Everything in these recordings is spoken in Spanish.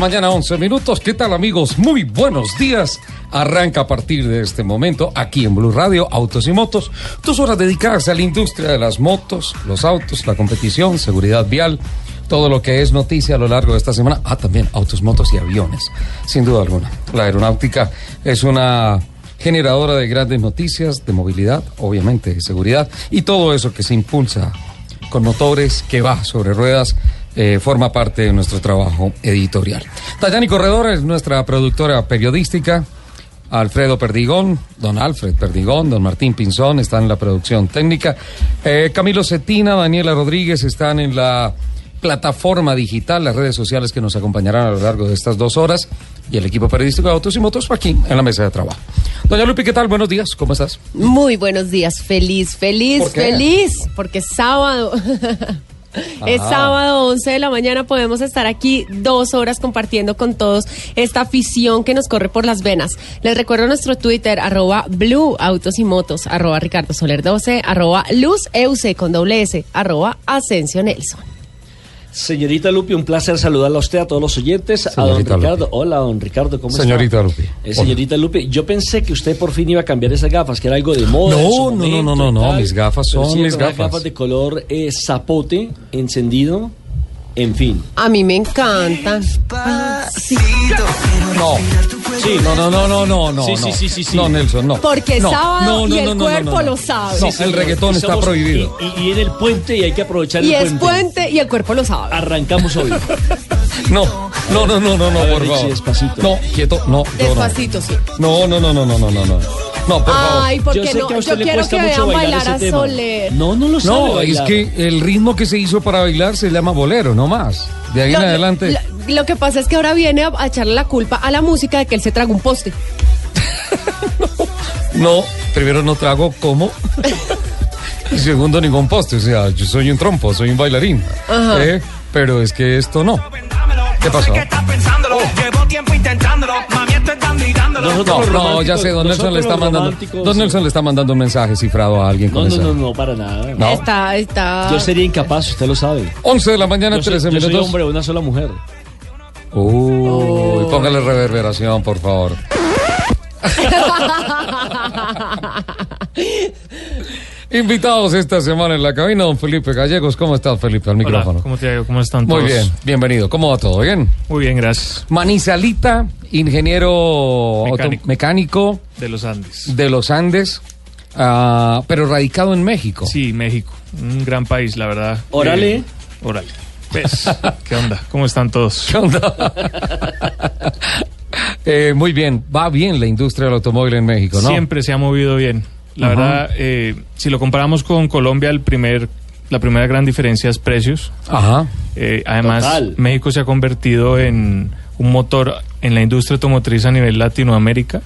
Mañana, 11 minutos. ¿Qué tal, amigos? Muy buenos días. Arranca a partir de este momento aquí en Blue Radio, Autos y Motos. Dos horas dedicadas a la industria de las motos, los autos, la competición, seguridad vial, todo lo que es noticia a lo largo de esta semana. Ah, también autos, motos y aviones, sin duda alguna. La aeronáutica es una generadora de grandes noticias, de movilidad, obviamente, de seguridad y todo eso que se impulsa con motores, que va sobre ruedas eh, forma parte de nuestro trabajo editorial. Dayani Corredor es nuestra productora periodística. Alfredo Perdigón, don Alfred Perdigón, don Martín Pinzón están en la producción técnica. Eh, Camilo Cetina, Daniela Rodríguez están en la plataforma digital, las redes sociales que nos acompañarán a lo largo de estas dos horas y el equipo periodístico de Autos y Motos aquí en la mesa de trabajo. Doña Lupi, ¿qué tal? Buenos días, ¿cómo estás? Muy buenos días, feliz, feliz, feliz, porque es sábado. Es sábado, 11 de la mañana, podemos estar aquí dos horas compartiendo con todos esta afición que nos corre por las venas. Les recuerdo nuestro Twitter, arroba Blue Autos y Motos, arroba Ricardo Soler 12, arroba Luz Euse con doble S, arroba Asensio Nelson. Señorita Lupi, un placer saludarla a usted, a todos los oyentes, a don Ricardo. Lupi. Hola, don Ricardo, ¿cómo Señorita está? Lupi. Eh, Hola. señorita Lupi, yo pensé que usted por fin iba a cambiar esas gafas, que era algo de moda. No, no, no, no, no, no, mis gafas son mis gafas. gafas de color eh, zapote, encendido, en fin. A mí me encantan. Sí, No, sí, no, no, no, no, no, no. Sí, sí, no. sí, sí, sí. No, Nelson, no. Porque es No, sábado y el no, no, cuerpo no, no. lo sabe. No, Sí, el reggaetón Y está prohibido. Y, y en el puente y hay que aprovechar y el es puente. puente y el cuerpo lo sabe. Arrancamos hoy. No, no, no, no, no, no, por favor. despacito. No, quieto, no. Despacito, sí. No, no, no, no, no, no, no, no. No, por favor. Ay, porque yo sé no, que a usted yo le quiero cuesta que mucho vean bailar, bailar a. Soler. No, no lo sabe No, es que el ritmo que se hizo para bailar se llama bolero, no más. De ahí en adelante. lo- lo que pasa es que ahora viene a, a echarle la culpa a la música de que él se traga un poste. No, primero no trago como. y segundo, ningún poste. O sea, yo soy un trompo, soy un bailarín. Ajá. ¿eh? Pero es que esto no. ¿Qué pasó? ¿Qué estás pensándolo? Llevo tiempo intentándolo. No, no, ya sé, don Nelson le está mandando. Don Nelson le está mandando un mensaje cifrado a alguien No, con no, esa- no, no, para nada. No. Está, está. Yo sería incapaz, usted lo sabe. 11 de la mañana, Yo soy, 13 yo soy minutos. hombre de una sola mujer. Uy, póngale reverberación, por favor. Invitados esta semana en la cabina, don Felipe Gallegos. ¿Cómo estás, Felipe? Al micrófono. Hola, ¿cómo te ido? ¿Cómo están Muy todos? bien, bienvenido. ¿Cómo va todo? ¿Bien? Muy bien, gracias. Manizalita, ingeniero Mecánico. mecánico De los Andes. de los Andes, ah, pero radicado en México. Sí, México. Un gran país, la verdad. Órale. Eh, órale. ¿Ves? ¿Qué onda? ¿Cómo están todos? ¿Qué onda? Eh, muy bien, va bien la industria del automóvil en México, ¿no? Siempre se ha movido bien. La Ajá. verdad, eh, si lo comparamos con Colombia, el primer, la primera gran diferencia es precios. Ajá. Eh, además, Total. México se ha convertido en un motor en la industria automotriz a nivel Latinoamérica.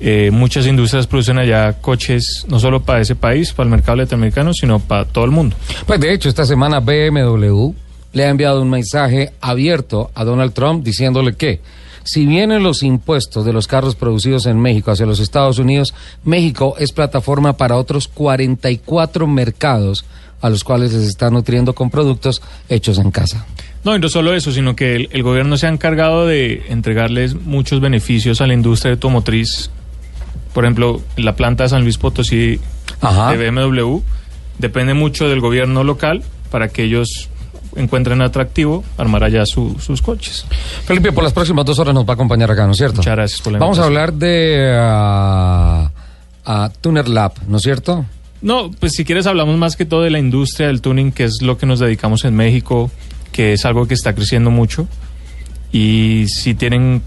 Eh, muchas industrias producen allá coches no solo para ese país, para el mercado latinoamericano, sino para todo el mundo. Pues de hecho, esta semana BMW le ha enviado un mensaje abierto a Donald Trump diciéndole que si vienen los impuestos de los carros producidos en México hacia los Estados Unidos, México es plataforma para otros 44 mercados a los cuales les está nutriendo con productos hechos en casa. No, y no solo eso, sino que el, el gobierno se ha encargado de entregarles muchos beneficios a la industria automotriz. Por ejemplo, la planta de San Luis Potosí Ajá. de BMW depende mucho del gobierno local para que ellos encuentren atractivo armar allá su- sus coches. Felipe, por las próximas dos horas nos va a acompañar acá, ¿no es cierto? Muchas gracias por la Vamos a hablar de ah, ah, Tuner Lab, ¿no es cierto? No, pues si quieres hablamos más que todo de la industria del tuning, que es lo que nos dedicamos en México, que es algo que está creciendo mucho. Y si tienen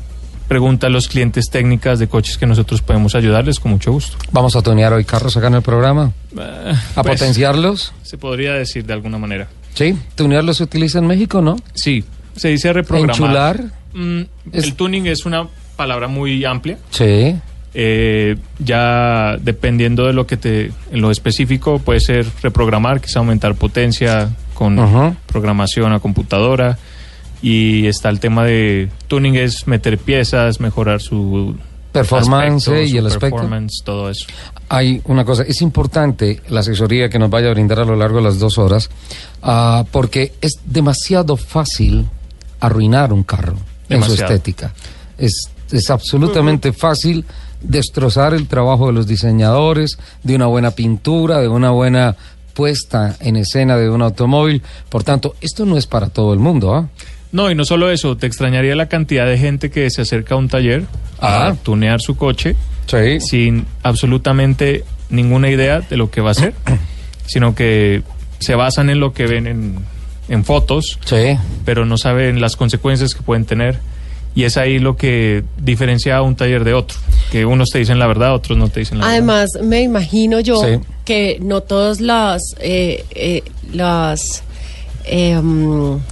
preguntas los clientes técnicas de coches que nosotros podemos ayudarles, con mucho gusto. Vamos a tunear hoy carros acá en el programa. Eh, A pues, potenciarlos. Se podría decir de alguna manera. Sí, tunearlos se utiliza en México, ¿no? Sí, se dice reprogramar. Enchular. Mm, Es- El tuning es una palabra muy amplia. Sí. Eh, ya dependiendo de lo que te, en lo específico, puede ser reprogramar, que es aumentar potencia con programación a computadora. Y está el tema de tuning, es meter piezas, mejorar su Performance aspecto, y el aspecto. performance, todo eso. Hay una cosa, es importante la asesoría que nos vaya a brindar a lo largo de las dos horas, ah, porque es demasiado fácil arruinar un carro en su estética. Es, es absolutamente fácil destrozar el trabajo de los diseñadores, de una buena pintura, de una buena puesta en escena de un automóvil. Por tanto, esto no es para todo el mundo. ¿ah? No, y no solo eso, te extrañaría la cantidad de gente que se acerca a un taller a Ah. tunear su coche Sí. sin absolutamente ninguna idea de lo que va a hacer, sino que se basan en lo que ven en, en fotos, Sí. pero no saben las consecuencias que pueden tener. Y es ahí lo que diferencia a un taller de otro, que unos te dicen la verdad, otros no te dicen la verdad. Además, me imagino yo Sí. que no todas las, eh, eh, las eh,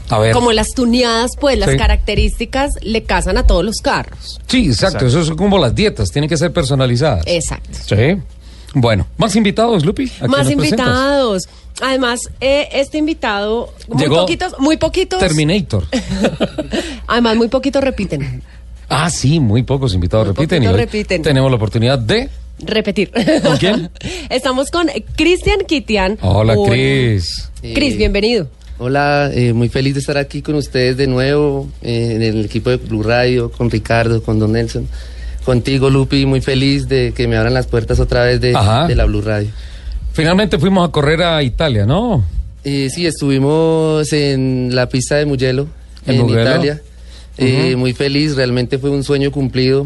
A ver. como las tuneadas, pues las Sí. características le casan a todos los carros. Sí, exacto. Exacto. Eso es como las dietas, tienen que ser personalizadas. Exacto. Sí. Bueno, más invitados, Lupi. ¿A quién Más presentas? invitados. Además, eh, este invitado, muy Llegó poquitos, muy poquitos. Terminator. Además, muy poquitos repiten. Ah, sí, muy pocos invitados Muy repiten. y hoy repiten. Tenemos la oportunidad de. Repetir. ¿Con quién? Estamos con Cristian Kitian. Hola, Cris. Cris, bienvenido. Hola, eh, muy feliz de estar aquí con ustedes de nuevo eh, en el equipo de Blue Radio, con Ricardo, con Don Nelson, contigo Lupi, muy feliz de que me abran las puertas otra vez de, la Blue Radio. Finalmente fuimos a correr a Italia, ¿no? Eh, sí, estuvimos en la pista de Mugello, ¿En en, Mugello? Italia. Muy feliz, realmente fue un sueño cumplido.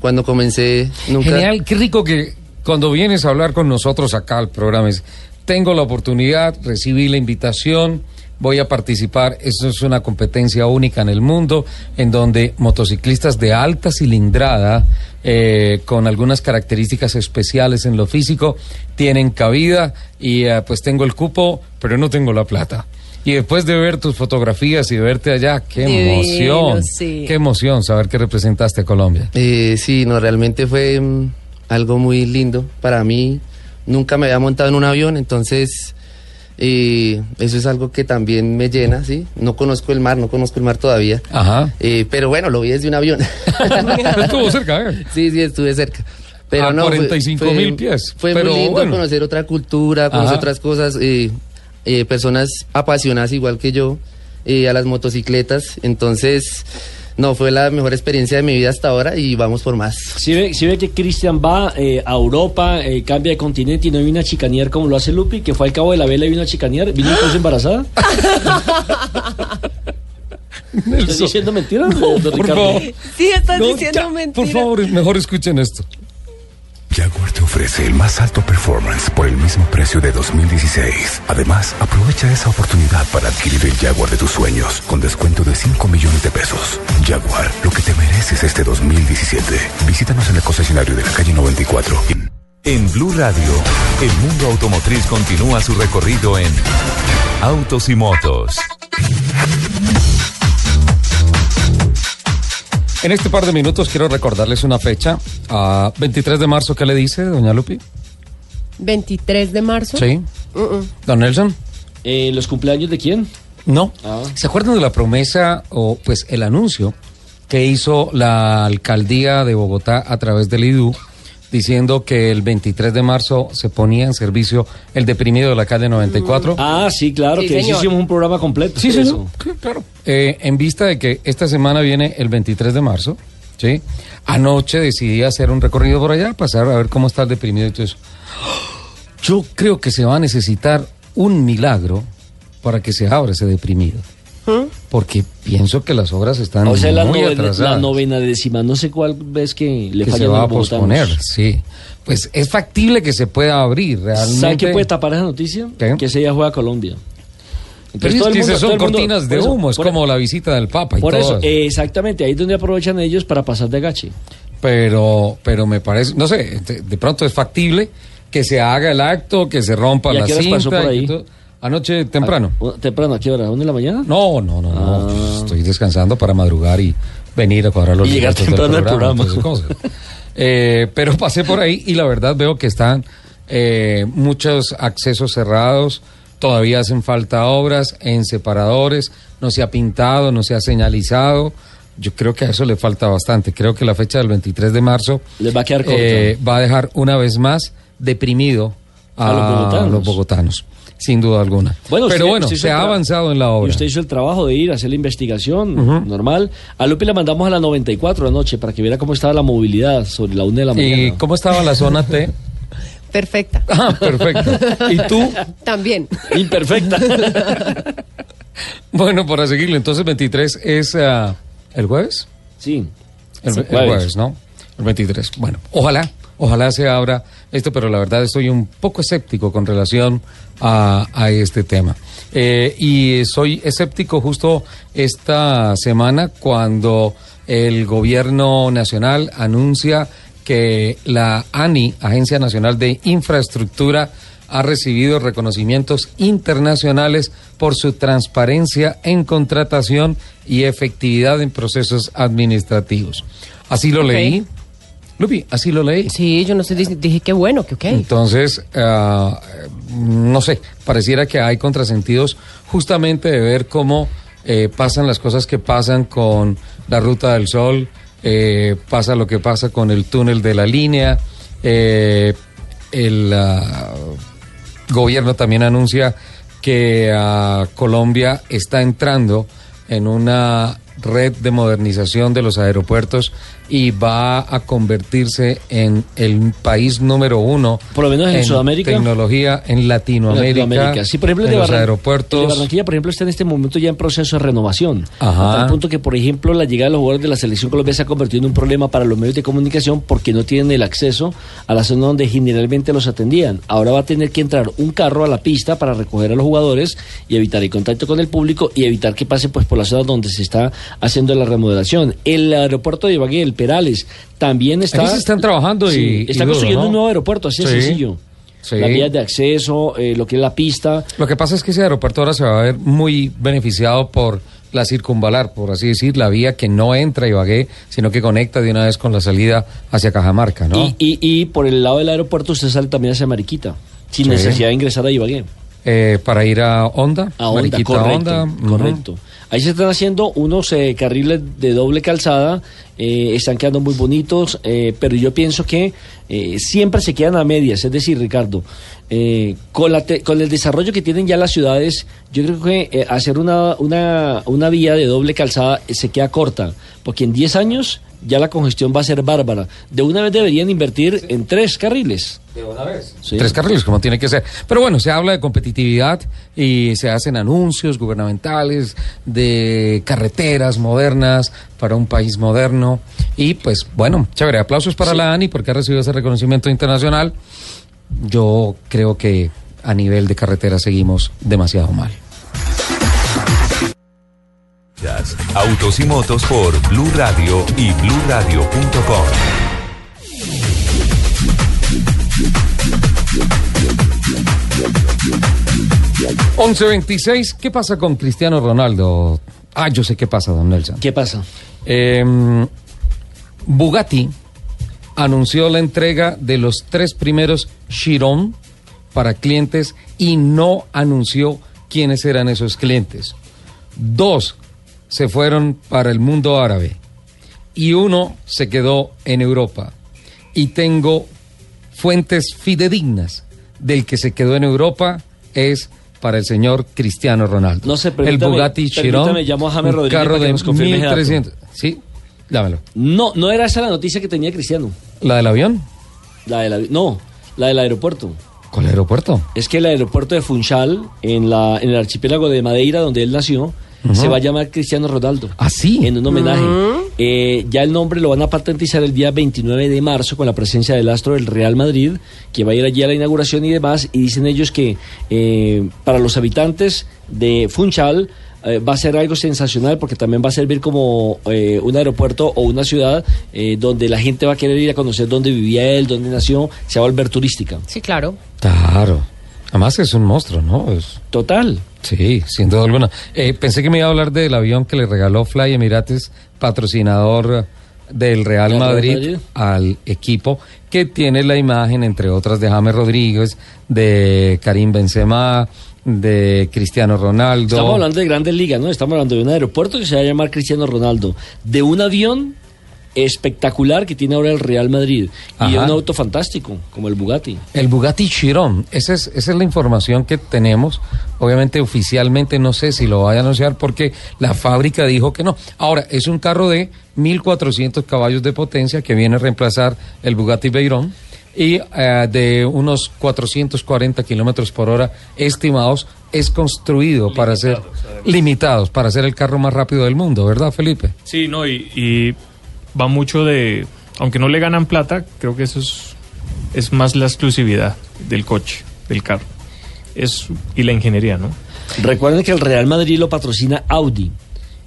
cuando comencé, nunca... Genial, qué rico que cuando vienes a hablar con nosotros acá al programa, es, tengo la oportunidad, recibí la invitación, voy a participar. Eso es una competencia única en el mundo, en donde motociclistas de alta cilindrada, eh, con algunas características especiales en lo físico, tienen cabida y eh, pues tengo el cupo, pero no tengo la plata. Y después de ver tus fotografías y de verte allá, qué Divino, emoción, sí. qué emoción saber que representaste a Colombia. Eh, sí, no, realmente fue mm, algo muy lindo para mí. Nunca me había montado en un avión, entonces eh, eso es algo que también me llena, ¿sí? No conozco el mar, no conozco el mar todavía. Ajá. Eh, pero bueno, lo vi desde un avión. Estuvo cerca, ¿eh? sí, sí, estuve cerca. Pero A no, fue- 45.000 fue- pies, Fue pero muy lindo bueno. conocer otra cultura, conocer Ajá. otras cosas, eh, eh, personas apasionadas igual que yo eh, a las motocicletas. Entonces, no, fue la mejor experiencia de mi vida hasta ahora y vamos por más. Si ve, si ve que Cristian va eh, a Europa, eh, cambia de continente y no viene a chicanear como lo hace Lupi, que fue al cabo de la vela y vino a chicanear, vino incluso embarazada. ¿Estás diciendo mentiras, por Ricardo? favor. Sí, estás No, diciendo ya, mentiras. Por favor, mejor escuchen esto. Jaguar te ofrece el más alto performance por el mismo precio de 2016. Además, aprovecha esa oportunidad para adquirir el Jaguar de tus sueños con descuento de 5 millones de pesos. Jaguar, lo que te mereces este 2017. Visítanos en el concesionario de la calle 94. En Blue Radio, el mundo automotriz continúa su recorrido en Autos y Motos. En este par de minutos quiero recordarles una fecha. a 23 de marzo, ¿qué le dice, doña Lupi? 23 de marzo. Sí. Don Nelson. Eh, ¿Los cumpleaños de quién? No. Ah. ¿Se acuerdan de la promesa o pues el anuncio que hizo la alcaldía de Bogotá a través del IDU diciendo que el 23 de marzo se ponía en servicio el deprimido de la calle 94? Ah, sí, claro, Sí, que señor. hicimos un programa completo. Sí, de sí, eso. sí, claro. Eh, en vista de que esta semana viene el 23 de marzo, ¿sí? Anoche decidí hacer un recorrido por allá, pasar a ver cómo está el deprimido y todo eso. Yo creo que se va a necesitar un milagro para que se abra ese deprimido. Porque pienso que las obras están O sea, la, muy novena, atrasadas. la novena décima, no sé cuál ves que le que se va a posponer, sí. Pues es factible que se pueda abrir realmente. ¿Sabe qué puede tapar esa noticia? ¿Qué? Que ese día juega Colombia. Pero es que son cortinas de eso- humo, es por- como la visita del Papa y Por todo eso, eso. eh, exactamente, ahí es donde aprovechan ellos para pasar de gache. pero, pero me parece, no sé, de, de pronto es factible que se haga el acto, que se rompa ¿Y a la cinta. pasó por y ahí? todo. Anoche temprano. Ah, ¿Temprano? ¿A qué hora? ¿A una de la mañana? No, no, no, no. Ah. estoy descansando para madrugar y venir a cuadrar los Y llegar temprano al programa. cosas. Eh, pero pasé por ahí y la verdad veo que están eh, muchos accesos cerrados. Todavía hacen falta obras en separadores. No se ha pintado, no se ha señalizado. Yo creo que a eso le falta bastante. Creo que la fecha del 23 de marzo Les va a quedar eh, va a dejar una vez más deprimido a, A los bogotanos. los bogotanos, sin duda alguna. Bueno, Pero usted- bueno, usted se ha avanzado en la Y obra. usted hizo el trabajo de ir a hacer la investigación normal. A Lupi la mandamos a las 94 anoche para que viera cómo estaba la movilidad sobre la una de la ¿Y mañana. cómo estaba la zona T? Perfecta. Ah, perfecto. ¿Y tú? También. Imperfecta. Bueno, para seguirlo, entonces 23 es ah, el jueves. sí. El, Sí, el jueves. jueves, ¿no? El 23. Bueno, ojalá, ojalá se abra esto, pero la verdad estoy un poco escéptico con relación a, a este tema. Eh, y soy escéptico justo esta semana cuando el gobierno nacional anuncia que la ANI, Agencia Nacional de Infraestructura, ha recibido reconocimientos internacionales por su transparencia en contratación y efectividad en procesos administrativos. Así lo leí. Lupi, así lo leí. Sí, yo no sé, dije, dije que bueno, que ok. Entonces, ah, no sé, pareciera que hay contrasentidos justamente de ver cómo eh, pasan las cosas que pasan con la Ruta del Sol, eh, pasa lo que pasa con el túnel de la línea, eh, el ah, gobierno también anuncia que ah, Colombia está entrando en una red de modernización de los aeropuertos y va a convertirse en el país número uno Por lo menos en Sudamérica. tecnología en Latinoamérica, Latinoamérica. Sí, por ejemplo, el en de los aeropuertos el de Barranquilla, por ejemplo, está en este momento ya en proceso de renovación. Ajá. A tal punto que, por ejemplo, la llegada de los jugadores de la selección colombiana se ha convertido en un problema para los medios de comunicación porque no tienen el acceso a la zona donde generalmente los atendían. Ahora va a tener que entrar un carro a la pista para recoger a los jugadores y evitar el contacto con el público y evitar que pase pues por la zona donde se está haciendo la remodelación. El aeropuerto de Ibagué, el Perales, también está... Se están trabajando y- Sí, y está construyendo ¿no? un nuevo aeropuerto, así de Sí. sencillo. Sí. Las vías de acceso, eh, lo que es la pista. Lo que pasa es que ese aeropuerto ahora se va a ver muy beneficiado por la circunvalar, por así decir, la vía que no entra a Ibagué, sino que conecta de una vez con la salida hacia Cajamarca, ¿no? Y, y, y por el lado del aeropuerto usted sale también hacia Mariquita, sin necesidad de ingresar a Ibagué. Eh, para ir a Honda, A Honda, correcto, Honda, correcto. Ahí se están haciendo unos eh, carriles de doble calzada, eh, están quedando muy bonitos, eh, pero yo pienso que eh, siempre se quedan a medias, es decir, Ricardo, con, la te- con el desarrollo que tienen ya las ciudades, yo creo que hacer una, una, una vía de doble calzada se queda corta, porque en 10 años ya la congestión va a ser bárbara. De una vez deberían invertir en tres carriles. Sí. Tres carriles, como tiene que ser. Pero bueno, se habla de competitividad y se hacen anuncios gubernamentales de carreteras modernas para un país moderno. Y pues bueno, chévere, aplausos para la ANI porque ha recibido ese reconocimiento internacional. Yo creo que a nivel de carretera seguimos demasiado mal. Autos y motos por Blue Radio y BlueRadio.com. Once veintiséis, ¿qué pasa con Cristiano Ronaldo? Ah, yo sé qué pasa, don Nelson. ¿Qué pasa? Eh, Bugatti anunció la entrega de los tres primeros Chiron para clientes y no anunció quiénes eran esos clientes. Dos se fueron para el mundo árabe y uno se quedó en Europa. Y tengo fuentes fidedignas del que se quedó en Europa es para el señor Cristiano Ronaldo. No sé, el Bugatti Chiron, llamo a James un carro de nos confirme ese dato. 1300. Sí, dámelo. No, no era esa la noticia que tenía Cristiano. ¿La del avión? La de la, no, la del aeropuerto. ¿Cuál aeropuerto? Es que el aeropuerto de Funchal, en, la, en el archipiélago de Madeira, donde él nació, se va a llamar Cristiano Ronaldo. ¿Ah, sí? En un homenaje. Eh, ya el nombre lo van a patentizar el día 29 de marzo con la presencia del astro del Real Madrid, que va a ir allí a la inauguración y demás. Y dicen ellos que eh, para los habitantes de Funchal eh, va a ser algo sensacional porque también va a servir como eh, un aeropuerto o una ciudad eh, donde la gente va a querer ir a conocer dónde vivía él, dónde nació, se va a volver turística. Sí, claro. Claro. Además es un monstruo, ¿no? Es- Total. Sí, sin duda alguna. Eh, pensé que me iba a hablar del avión que le regaló Fly Emirates, patrocinador del Real Madrid. al equipo, que tiene la imagen, entre otras, de James Rodríguez, de Karim Benzema, de Cristiano Ronaldo. Estamos hablando de grandes ligas, ¿no? Estamos hablando de un aeropuerto que se va a llamar Cristiano Ronaldo, de un avión espectacular que tiene ahora el Real Madrid y Ajá. un auto fantástico como el Bugatti. El Bugatti Chiron, esa es, esa es la información que tenemos. Obviamente, oficialmente no sé si lo vaya a anunciar porque la fábrica dijo que no. Ahora, es un carro de 1400 caballos de potencia que viene a reemplazar el Bugatti Veyron y eh, de unos 440 kilómetros por hora estimados. Es construido para ser limitados, para ser el carro más rápido del mundo, ¿verdad, Felipe? Sí, no, y, y va mucho de, aunque no le ganan plata, creo que eso es, es más la exclusividad del coche, del carro. Es, y la ingeniería, ¿no? Recuerden que el Real Madrid lo patrocina Audi.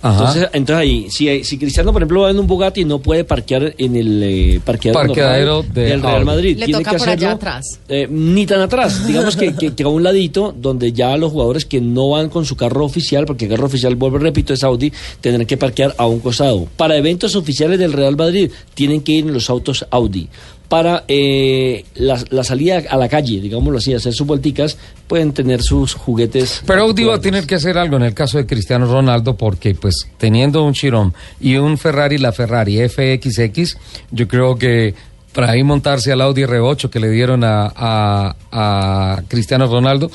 Ajá. Entonces, entonces ahí, si, si Cristiano, por ejemplo, va en un Bugatti, no puede parquear en el eh, parqueadero, Parqueadero normal de del Real. Madrid. Le Tiene toca que por allá atrás. eh, ni tan atrás, digamos que, que, que a un ladito, donde ya los jugadores que no van con su carro oficial, porque el carro oficial, vuelvo repito, es Audi, tendrán que parquear a un costado. Para eventos oficiales del Real Madrid, tienen que ir en los autos Audi. Para eh, la, la salida a la calle, digámoslo así, hacer sus vuelticas, pueden tener sus juguetes. Pero Audi va a tener que hacer algo en el caso de Cristiano Ronaldo porque pues teniendo un Chiron y un Ferrari, la Ferrari FXX, yo creo que para ahí montarse al Audi R8 que le dieron a, a- a Cristiano Ronaldo,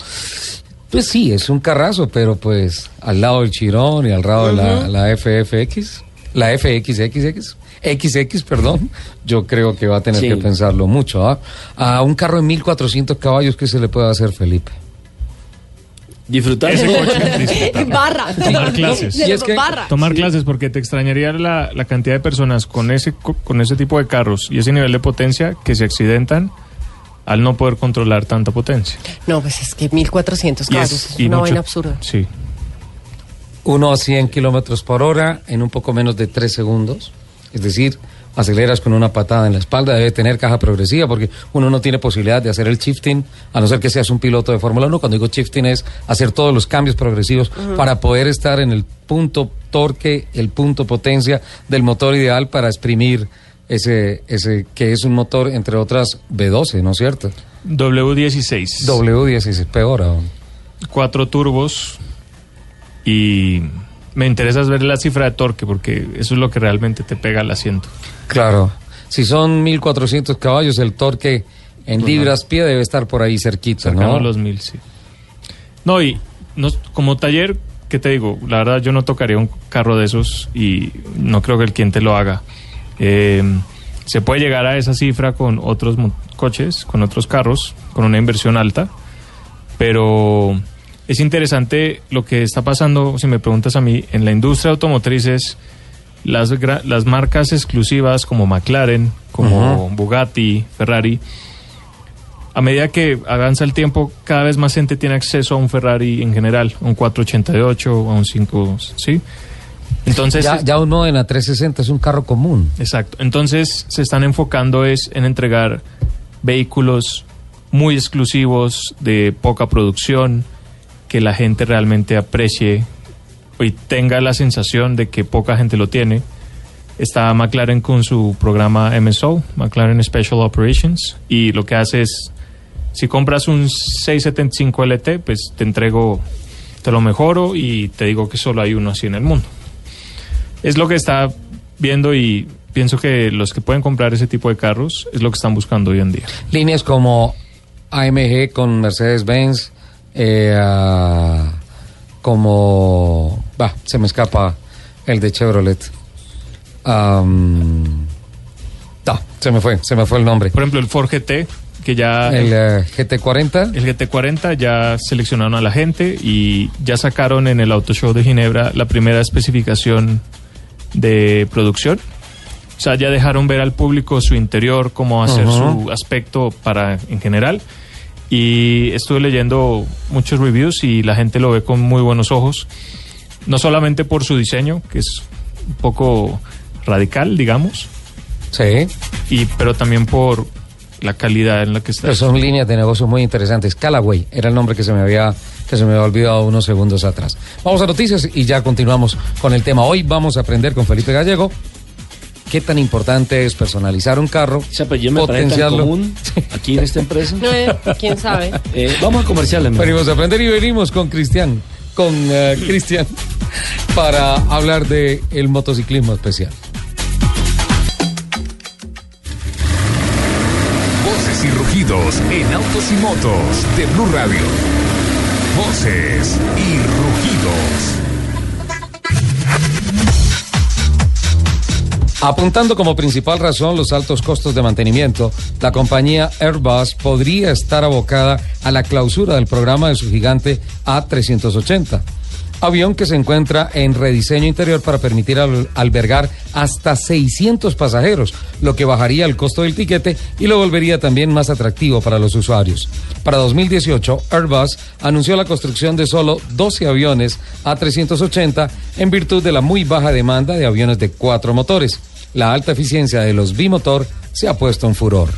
pues sí, es un carrazo, pero pues al lado del Chiron y al lado de la, la FFX, la FXXX. XX, perdón, yo creo que va a tener Sí. que pensarlo mucho. ¿ah? A un carro de 1400 caballos, ¿qué se le puede hacer, Felipe? Disfrutar. Ese coche. Barra. Tomar clases. De- Y es que- barra. Tomar clases porque te extrañaría la, la cantidad de personas con ese co- con ese tipo de carros y ese nivel de potencia que se accidentan al no poder controlar tanta potencia. No, pues es que 1400 Y casos. Es y una mucho- vaina absurda. Sí. Uno a 100 kilómetros por hora en un poco menos de 3 segundos. Es decir, aceleras con una patada en la espalda. Debe tener caja progresiva porque uno no tiene posibilidad de hacer el shifting, a no ser que seas un piloto de Fórmula 1. Cuando digo shifting es hacer todos los cambios progresivos para poder estar en el punto torque, el punto potencia del motor ideal para exprimir ese, ese que es un motor, entre otras, B12, ¿no es cierto? W16. W16, peor aún. Cuatro turbos y me interesa es ver la cifra de torque porque eso es lo que realmente te pega al asiento. Claro. Si son 1400 caballos, el torque en libras pie debe estar por ahí cerquita, Cercano ¿no? a los mil, sí. No, y no, como taller, ¿qué te digo? La verdad, yo no tocaría un carro de esos y no creo que el cliente lo haga. Eh, se puede llegar a esa cifra con otros coches, con otros carros, con una inversión alta, pero es interesante lo que está pasando, si me preguntas a mí, en la industria automotriz es las, marcas exclusivas como McLaren, como Bugatti, Ferrari, a medida que avanza el tiempo, cada vez más gente tiene acceso a un Ferrari en general, a un 488, a un 5, ¿sí? Entonces, Ya, ya uno en la 360 es un carro común. exacto. Entonces, se están enfocando es en entregar vehículos muy exclusivos, de poca producción, que la gente realmente aprecie y tenga la sensación de que poca gente lo tiene. Está McLaren con su programa MSO, McLaren Special Operations, y lo que hace es, si compras un 675 LT, pues te entrego, te lo mejoro y te digo que solo hay uno así en el mundo. Es lo que está viendo y pienso que los que pueden comprar ese tipo de carros es lo que están buscando hoy en día. Líneas como AMG con Mercedes-Benz, eh, como... Se me escapa el de Chevrolet. No, se me fue, se me fue el nombre. Por ejemplo, el Ford GT, que ya... El eh, GT40. El GT40 ya seleccionaron a la gente y ya sacaron en el Auto Show de Ginebra la primera especificación de producción. O sea, ya dejaron ver al público su interior, cómo hacer su aspecto para en general. Y estuve leyendo muchos reviews y la gente lo ve con muy buenos ojos. No solamente por su diseño, que es un poco radical, digamos, Sí. y, pero también por la calidad en la que está. Pero son líneas de negocio muy interesantes. Callaway era el nombre que se me había que se me había olvidado unos segundos atrás. Vamos a noticias y ya continuamos con el tema. Hoy vamos a aprender con Felipe Gallego qué tan importante es personalizar un carro, Ese apellido me parece tan potenciarlo. común aquí en esta empresa. Eh, ¿Quién sabe? Eh, vamos a comerciales. Venimos a aprender y venimos con Cristian, con eh, Cristian, para hablar de el motociclismo especial. Voces y rugidos en autos y motos de Blue Radio. Voces y rugidos. Apuntando como principal razón los altos costos de mantenimiento, la compañía Airbus podría estar abocada a la clausura del programa de su gigante A380, avión que se encuentra en rediseño interior para permitir al- albergar hasta 600 pasajeros, lo que bajaría el costo del tiquete y lo volvería también más atractivo para los usuarios. Para 2018, Airbus anunció la construcción de solo 12 aviones A380 en virtud de la muy baja demanda de aviones de cuatro motores. La alta eficiencia de los bimotor se ha puesto en furor.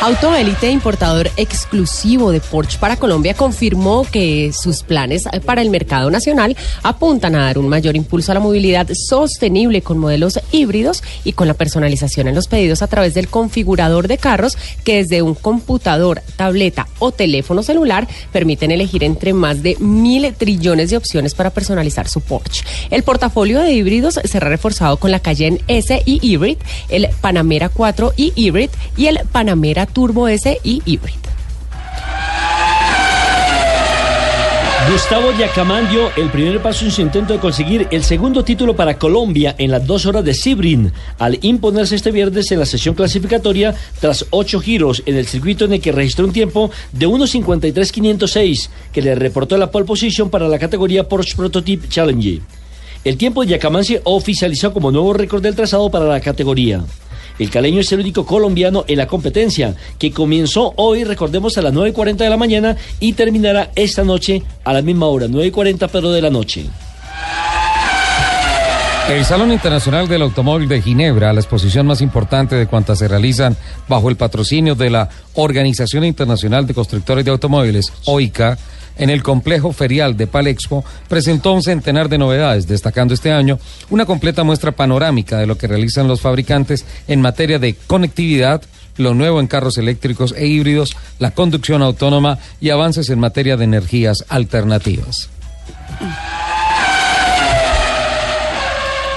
Autoélite, importador exclusivo de Porsche para Colombia, confirmó que sus planes para el mercado nacional apuntan a dar un mayor impulso a la movilidad sostenible con modelos híbridos y con la personalización en los pedidos a través del configurador de carros que desde un computador, tableta o teléfono celular permiten elegir entre más de mil trillones de opciones para personalizar su Porsche. El portafolio de híbridos será reforzado con la Cayenne S y Hybrid, el Panamera 4 y Hybrid y el Panamera Turbo S y Hybrid. Gustavo Yacamán dio el primer paso en su intento de conseguir el segundo título para Colombia en las dos horas de Sibrin, al imponerse este viernes en la sesión clasificatoria tras ocho giros en el circuito en el que registró un tiempo de 1.53.506, que le reportó la pole position para la categoría Porsche Prototype Challenge. El tiempo de Yacamán se oficializó como nuevo récord del trazado para la categoría. El caleño es el único colombiano en la competencia, que comenzó hoy, recordemos, a las 9.40 de la mañana y terminará esta noche a la misma hora, 9.40 pero de la noche. El Salón Internacional del Automóvil de Ginebra, la exposición más importante de cuantas se realizan bajo el patrocinio de la Organización Internacional de Constructores de Automóviles, OICA, en el complejo ferial de Palexpo, presentó un centenar de novedades, destacando este año una completa muestra panorámica de lo que realizan los fabricantes en materia de conectividad, lo nuevo en carros eléctricos e híbridos, la conducción autónoma y avances en materia de energías alternativas.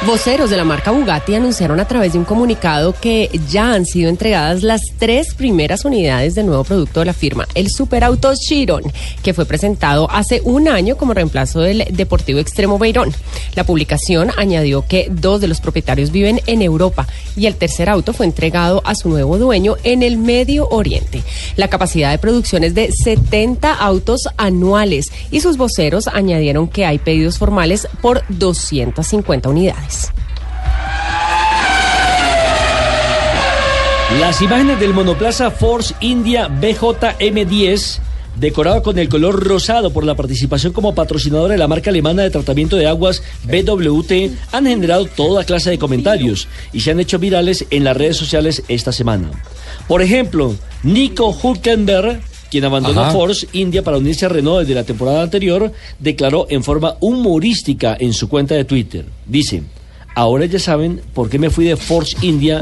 Voceros de la marca Bugatti anunciaron a través de un comunicado que ya han sido entregadas las tres primeras unidades del nuevo producto de la firma, el Superauto Chiron, que fue presentado hace un año como reemplazo del Deportivo Extremo Beirón. La publicación añadió que dos de los propietarios viven en Europa y el tercer auto fue entregado a su nuevo dueño en el Medio Oriente. La capacidad de producción es de 70 autos anuales y sus voceros añadieron que hay pedidos formales por 250 unidades. Las imágenes del monoplaza Force India BJM10, decorado con el color rosado por la participación como patrocinadora de la marca alemana de tratamiento de aguas BWT, han generado toda clase de comentarios y se han hecho virales en las redes sociales esta semana. Por ejemplo, Nico Hulkenberg, quien abandonó Ajá. Force India para unirse a Renault desde la temporada anterior, declaró en forma humorística en su cuenta de Twitter. Dice, ahora ya saben por qué me fui de Force India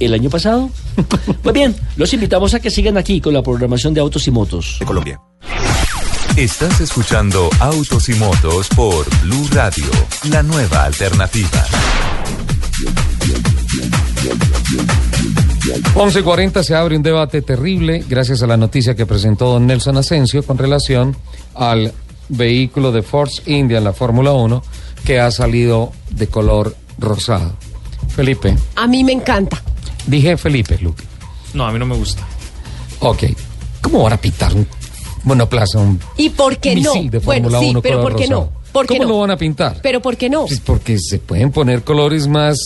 el año pasado. Pues bien, los invitamos a que sigan aquí con la programación de autos y motos. de Colombia. Estás escuchando Autos y Motos por Blue Radio, la nueva alternativa. 11.40 se abre un debate terrible gracias a la noticia que presentó don Nelson Asensio con relación al vehículo de Force India en la Fórmula 1 que ha salido de color rosado. Felipe, A mí me encanta. dije Felipe, Luque. No, a mí no me gusta. Ok, ¿cómo van a pitar un monoplaza, un ¿Y por qué no? Bueno, sí, 1 pero color ¿por qué no? ¿Por qué ¿Cómo no? lo van a pintar? Pero ¿por qué no? Pues porque se pueden poner colores más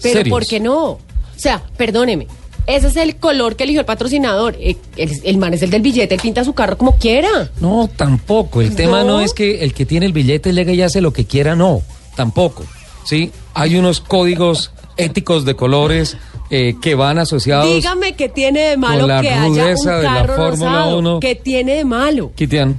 Pero serios. ¿por qué no? O sea, perdóneme. Ese es el color que eligió el patrocinador. Eh, El, el man es el del billete, él pinta su carro como quiera. No, tampoco. El tema no No. es que el que tiene el billete llegue y hace lo que quiera, no. Tampoco. ¿Sí? Hay unos códigos éticos de colores eh, que van asociados. Dígame qué tiene de malo con la que haya un rudeza de la carro Fórmula rosado. 1. ¿Qué tiene de malo? Kitian.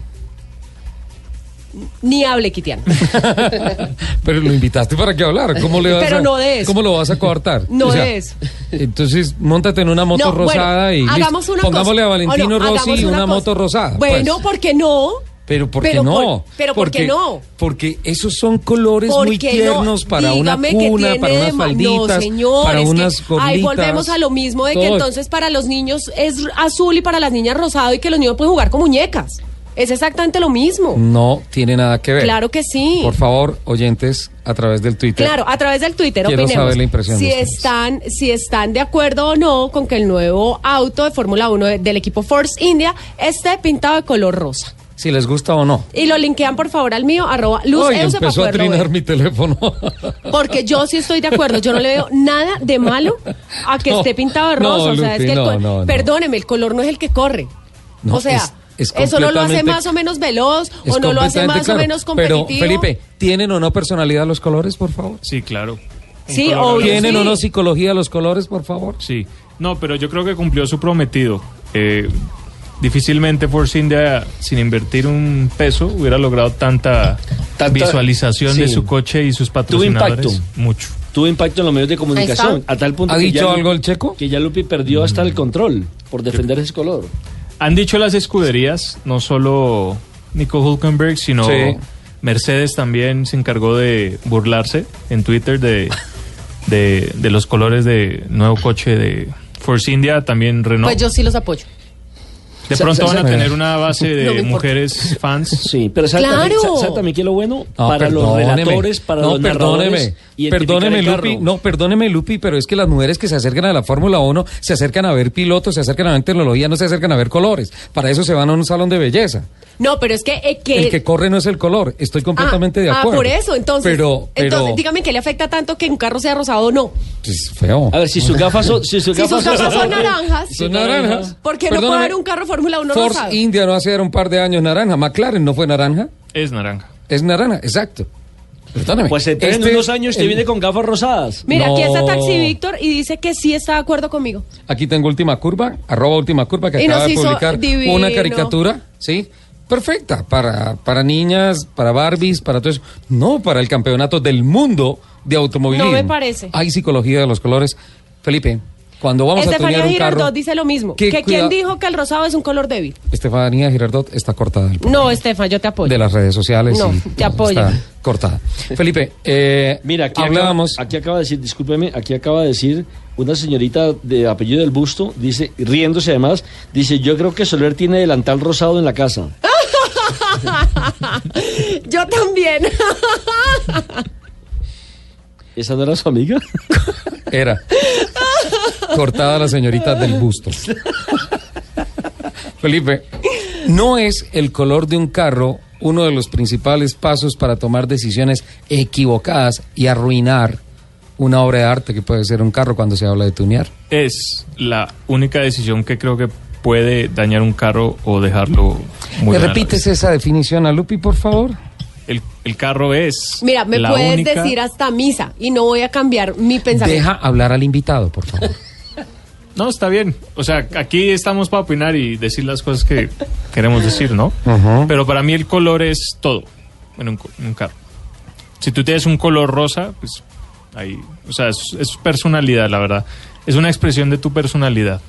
Ni hable, Kitian. Pero lo invitaste para que hablara. ¿Cómo le vas Pero a, no de eso. ¿Cómo lo vas a coartar? No de eso. Entonces, montate en una moto No, bueno, rosada y listo. hagamos una pongámosle cosa. a Valentino O no, Rossi una, cosa. moto rosada. Bueno, pues. ¿por qué no? Pero ¿por qué pero no? por- pero ¿por qué no? Porque esos son colores ¿Por muy tiernos no? para una cuna, para unas falditas, no, señor, para unas Ahí gorritas. volvemos a lo mismo de que todo. entonces para los niños es azul y para las niñas rosado y que los niños pueden jugar con muñecas. Es exactamente lo mismo. No tiene nada que ver. Claro que sí. Por favor, oyentes, a través del Twitter. Claro, a través del Twitter Quiero opinemos saber la impresión si de están si están de acuerdo o no con que el nuevo auto de Fórmula 1 de- del equipo Force India esté pintado de color rosa. Si les gusta o no. Y lo linkean por favor al mío, arroba luz Ay, Euse, para empezó a trinar ver. mi teléfono. Porque yo sí estoy de acuerdo, yo no le veo nada de malo a que No, esté pintado de no, rosa. o sea, es que el no, col- no, no. perdóneme, el color no es el que corre. No, o sea, es- es eso no lo hace más o menos veloz o no lo hace más claro. o menos competitivo. Pero, Felipe, ¿tienen o no personalidad los colores, por favor? Sí, claro. Sí, obvio. ¿Tienen sí. o no psicología los colores, por favor? Sí, no, pero yo creo que cumplió su prometido. Eh, difícilmente Force India, sin invertir un peso, hubiera logrado tanta, Tanta- visualización de su coche y sus Tuvo patrocinadores. impacto. Mucho. Tuvo impacto en los medios de comunicación, a tal punto ¿Ha que dicho ya, algo el checo? que ya Lupi perdió hasta el control por defender ese color. Han dicho las escuderías, no solo Nico Hulkenberg, sino Sí. Mercedes también se encargó de burlarse en Twitter de, de, de los colores de nuevo coche de Force India, también Renault. Pues yo sí los apoyo. De Sa- pronto van a tener una base de mujeres fans. Sí, pero ¿sabe, Claro. también, también qué es lo bueno? No, para los perdóneme. relatores, para no, los perdóneme, narradores. perdóneme, carro. Lupi, no, perdóneme, Lupi, pero es que las mujeres que se acercan a la Fórmula 1 se acercan a ver pilotos, se acercan a ver tecnología, no se acercan a ver colores. Para eso se van a un salón de belleza. No, pero es que, eh, que El que corre no es el color, estoy completamente ah, de ah, acuerdo. por eso, entonces. Pero, pero, entonces, dígame que le afecta tanto que un carro sea rosado o no. pues, feo. A ver, si sus gafas son... Si sus Si sus gafas gafas son naranjas, Son naranjas. ¿por qué no puede haber un carro Fórmula 1 Force rosado? India no hace un par de años naranja. McLaren no fue naranja. Es naranja. Es naranja, exacto. Perdóname. Pues entonces en Este- unos años te el- viene con gafas rosadas. Mira, aquí está. Taxi Víctor y dice que sí está de acuerdo conmigo. Aquí tengo última curva, arroba última curva que Y acaba de publicar divino. una caricatura, ¿sí? Perfecta para, para niñas, para Barbies, para todo eso. No, para el campeonato del mundo de automovilismo. No me parece. Hay psicología de los colores. Felipe, cuando vamos a Estefanía tunear un Girardot carro... dice lo mismo. ¿Qué Que cuida- quién dijo que el rosado es un color débil. Estefanía Girardot está cortada del No, Estefan, yo te apoyo. de las redes sociales. No, y te apoyo. Está cortada. Felipe, eh, Mira, aquí hablábamos... acaba, aquí acaba de decir, discúlpeme, aquí acaba de decir una señorita de apellido del busto, dice, riéndose además, dice, yo creo que Soler tiene delantal rosado en la casa. yo también. ¿Esa no era su amiga? Era. Cortada la señorita del busto. Felipe, ¿no es el color de un carro uno de los principales pasos para tomar decisiones equivocadas y arruinar una obra de arte que puede ser un carro cuando se habla de tunear? Es la única decisión que creo que puede dañar un carro o dejarlo ¿Me repites esa definición a Lupi, por favor? El, el carro es. Mira, me la puedes única- decir hasta misa y no voy a cambiar mi pensamiento. Deja hablar al invitado, por favor. No, está bien. O sea, aquí estamos para opinar y decir las cosas que queremos decir, ¿no? Pero para mí el color es todo en un, co- en un carro. Si tú tienes un color rosa, pues ahí, o sea, es, es personalidad, la verdad. Es una expresión de tu personalidad.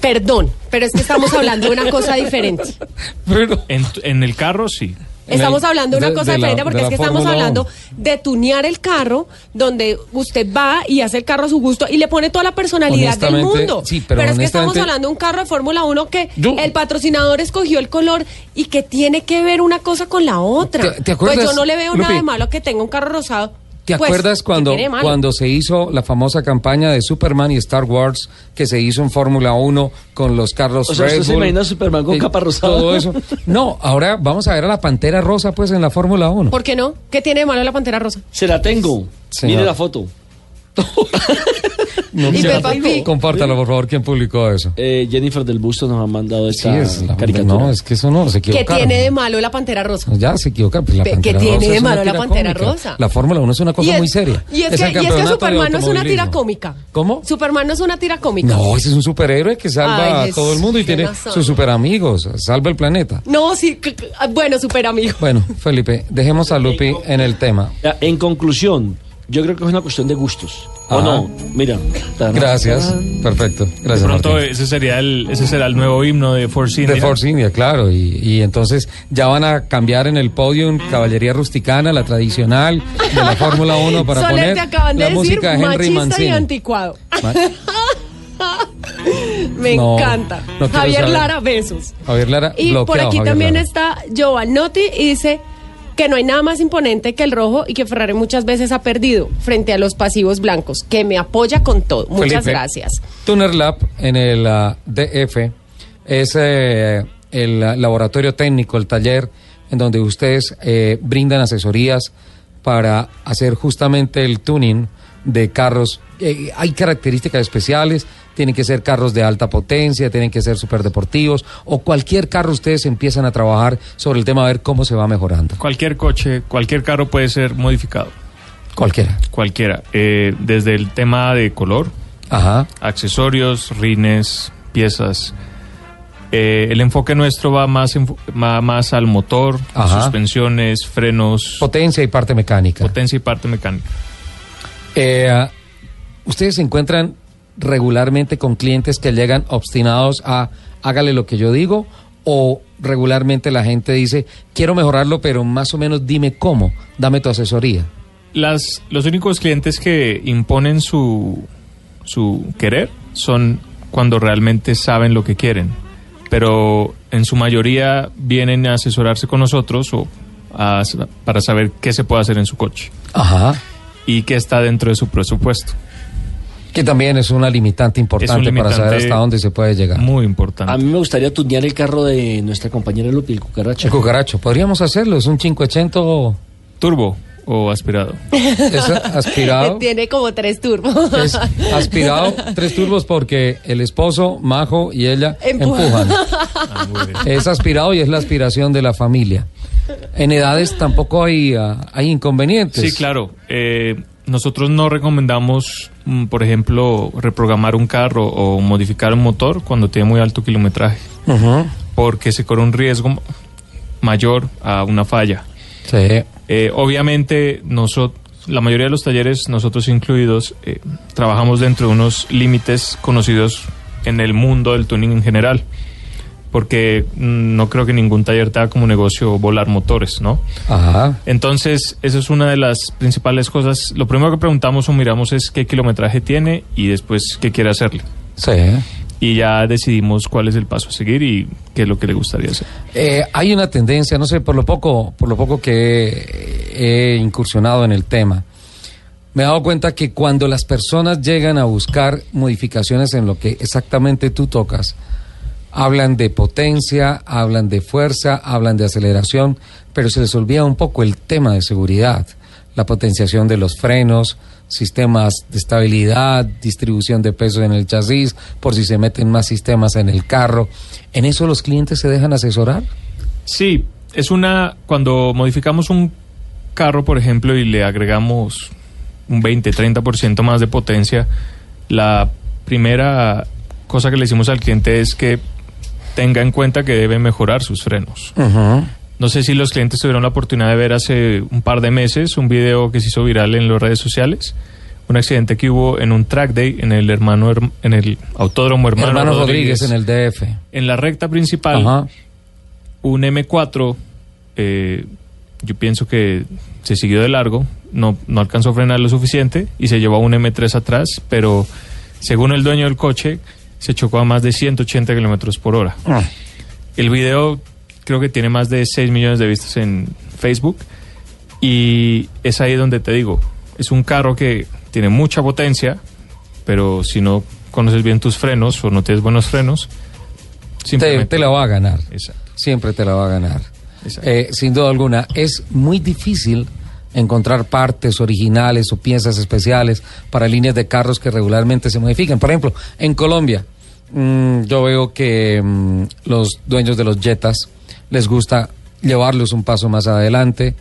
Perdón, pero es que estamos hablando de una cosa diferente. Pero, En, tu- en el carro, sí. Estamos hablando de una cosa de diferente porque de es que estamos hablando 1. de tunear el carro donde usted va y hace el carro a su gusto y le pone toda la personalidad del mundo. sí, pero es que estamos hablando de un carro de Fórmula 1 que Yo- el patrocinador escogió el color y que tiene que ver una cosa con la otra. ¿Te- te acuerdas, pues yo no le veo nada de malo que tenga un carro rosado. ¿Te Pues, acuerdas ¿qué cuando, cuando se hizo la famosa campaña de Superman y Star Wars que se hizo en Fórmula 1 con los carros O sea, ¿usted Red se imagina Superman con eh, capa rosada? Todo eso. No, ahora vamos a ver a la Pantera Rosa pues en la Fórmula 1. ¿Por qué no? ¿Qué tiene de malo la pantera rosa? Se la tengo. Señor. Mire la foto. No, Y. Peppa Pig. Compártalo, por favor, ¿quién publicó eso? Eh, Jennifer del Busto nos ha mandado Sí, esta es la, caricatura. no, es que eso no, se ¿Qué equivocaron. tiene de malo la pantera rosa? Ya se equivoca. Pues la Pe- ¿qué tiene Rosa de malo la Pantera cómica. Rosa? La Fórmula 1 es una cosa es- muy seria. Y es, que, y es que Superman no es una tira cómica. ¿Cómo? Superman no es una tira cómica. No, ese es un superhéroe que salva Ay, a todo el mundo y tiene razón. sus super amigos, salva el planeta. No, sí, c- bueno, super amigo. Bueno, Felipe, dejemos a Lupi en el tema. En conclusión, yo creo que es una cuestión de gustos. ¿O no? Mira. Gracias, perfecto. De Gracias. pronto Martín. ese sería el, ese será el nuevo himno de Force India. De Force India, claro, y, y entonces ya van a cambiar en el podio caballería rusticana, la tradicional de la Fórmula 1 para Soler, poner te acaban de la decir música de Henry machista y Mancini. anticuado. Ma- Me No, encanta. no Javier saber. Lara, besos. Javier Lara, Y por aquí Javier también Lara. está Giovannotti y dice que no hay nada más imponente que el rojo y que Ferrari muchas veces ha perdido frente a los pasivos blancos, que me apoya con todo. Muchas Felipe, gracias. Tuner Lab en el ah, DF es eh, el laboratorio técnico, el taller en donde ustedes eh, brindan asesorías para hacer justamente el tuning de carros. Eh, hay características especiales, tienen que ser carros de alta potencia, tienen que ser superdeportivos o cualquier carro ustedes empiezan a trabajar sobre el tema a ver cómo se va mejorando. Cualquier coche, cualquier carro puede ser modificado. Cualquiera. Cualquiera. Eh, desde el tema de color, Ajá. accesorios, rines, piezas. Eh, el enfoque nuestro va más, va más al motor, Ajá. suspensiones, frenos, Potencia y parte mecánica. potencia y parte mecánica. Eh, Ustedes se encuentran regularmente con clientes que llegan obstinados a hágale lo que yo digo o regularmente la gente dice quiero mejorarlo pero más o menos dime cómo, dame tu asesoría. Las, los únicos clientes que imponen su, su querer son cuando realmente saben lo que quieren. Pero en su mayoría vienen a asesorarse con nosotros o a- para saber qué se puede hacer en su coche Ajá. y qué está dentro de su presupuesto. Que también es una limitante importante para limitante saber hasta dónde se puede llegar. Muy importante. A mí me gustaría tunear el carro de nuestra compañera Lupi, el cucaracho. El cucaracho, podríamos hacerlo, es un 580 ¿Turbo o aspirado? es aspirado. Tiene como tres turbos. Es aspirado tres turbos porque el esposo, Majo y ella Empujan. empujan. Ah. Es aspirado y es la aspiración de la familia. En edades tampoco hay, ah, hay inconvenientes. Sí, claro. Eh, nosotros no recomendamos, mm, por ejemplo, reprogramar un carro o modificar un motor cuando tiene muy alto kilometraje, porque se corre un riesgo mayor a una falla. Sí. Eh, obviamente, nosotros, la mayoría de los talleres, nosotros incluidos, eh, trabajamos dentro de unos límites conocidos en el mundo del tuning en general, porque mm, no creo que ningún taller te haga como negocio volar motores, ¿no? Ajá. Entonces, eso es una de las principales cosas. Lo primero que preguntamos o miramos es qué kilometraje tiene y después qué quiere hacerle. Sí. Y ya decidimos cuál es el paso a seguir y qué es lo que le gustaría hacer. Eh, hay una tendencia, no sé, por lo poco, por lo poco que he, he incursionado en el tema, me he dado cuenta que cuando las personas llegan a buscar modificaciones en lo que exactamente tú tocas, hablan de potencia, hablan de fuerza, hablan de aceleración, pero se les olvida un poco el tema de seguridad, la potenciación de los frenos, sistemas de estabilidad, distribución de peso en el chasis, por si se meten más sistemas en el carro. ¿En eso los clientes se dejan asesorar? Sí, es una. Cuando modificamos un carro, por ejemplo, y le agregamos un 20, 30% más de potencia, la primera cosa que le decimos al cliente es que tenga en cuenta que debe mejorar sus frenos. No sé si los clientes tuvieron la oportunidad de ver hace un par de meses un video que se hizo viral en las redes sociales. Un accidente que hubo en un track day en el hermano Herm- en el autódromo hermano, Hermano Rodríguez, en el DF. En la recta principal, un M4, eh, yo pienso que se siguió de largo, no, no alcanzó a frenar lo suficiente y se llevó a un M3 atrás, pero según el dueño del coche, se chocó a más de 180 kilómetros por hora. Ah. El video creo que tiene más de 6 millones de vistas en Facebook y es ahí donde te digo, Es un carro que tiene mucha potencia, pero si no conoces bien tus frenos o no tienes buenos frenos, Te, te la va a ganar. Exacto. Siempre te la va a ganar. Eh, sin duda alguna, es muy difícil encontrar partes originales o piezas especiales para líneas de carros que regularmente se modifican. Por ejemplo, en Colombia, mm, yo veo que mm, los dueños de los Jetas les gusta llevarlos un paso más adelante.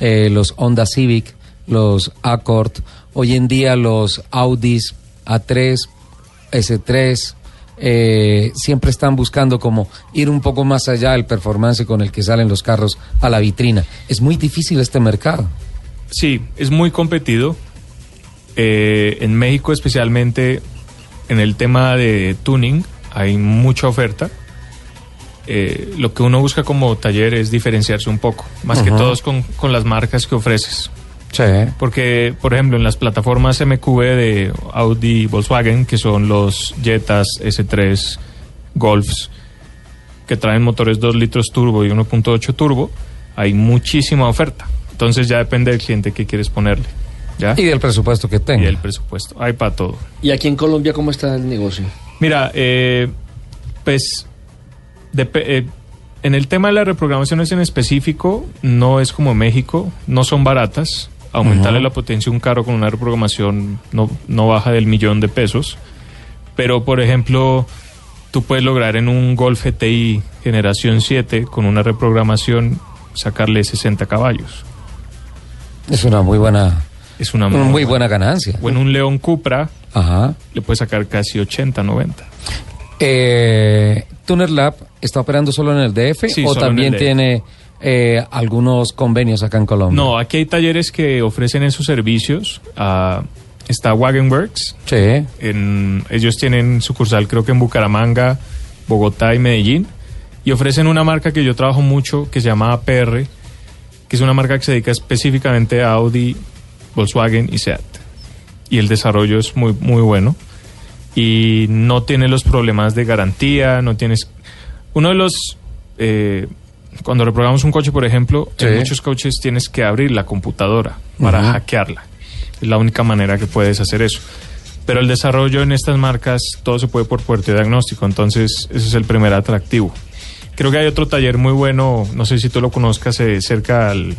Eh, los Honda Civic, los Accord, hoy en día los Audis A3, S3, eh, siempre están buscando como ir un poco más allá del performance con el que salen los carros a la vitrina. Es muy difícil este mercado. Sí, es muy competido. Eh, en México especialmente en el tema de tuning hay mucha oferta. Eh, lo que uno busca como taller es diferenciarse un poco, más que todos con, con las marcas que ofreces. Sí. Porque, por ejemplo, en las plataformas MQB de Audi y Volkswagen, que son los Jetas S3 Golfs, que traen motores 2 litros turbo y 1.8 turbo, hay muchísima oferta. Entonces ya depende del cliente que quieres ponerle. ¿Ya? Y del presupuesto que tenga. Y el presupuesto. Hay para todo. ¿Y aquí en Colombia cómo está el negocio? Mira, eh, pues eh, en el tema de las reprogramaciones en específico, no es como México, no son baratas. Aumentarle la potencia a un carro con una reprogramación no, no baja del millón de pesos. Pero, por ejemplo, tú puedes lograr en un Golf GTI generación 7 con una reprogramación sacarle 60 caballos. Es una muy buena, Es una muy buena ganancia. O en un León Cupra Ajá. le puedes sacar casi 80, 90. Eh, Tuner Lab está operando solo en el DF Sí, o también DF. tiene eh, algunos convenios acá en Colombia. No, aquí hay talleres que ofrecen esos servicios. Ah, está Wagonworks. Sí. En, ellos tienen sucursal creo que en Bucaramanga, Bogotá y Medellín. Y ofrecen una marca que yo trabajo mucho que se llama APR, que es una marca que se dedica específicamente a Audi, Volkswagen y Seat. Y el desarrollo es muy, muy bueno. Y no tiene los problemas de garantía, no tienes... Uno de los... eh, cuando reprogramamos un coche, por ejemplo, Sí. en muchos coches tienes que abrir la computadora para hackearla. Es la única manera que puedes hacer eso. Pero el desarrollo en estas marcas, todo se puede por puerto de diagnóstico, entonces ese es el primer atractivo. Creo que hay otro taller muy bueno, no sé si tú lo conozcas, eh, cerca al,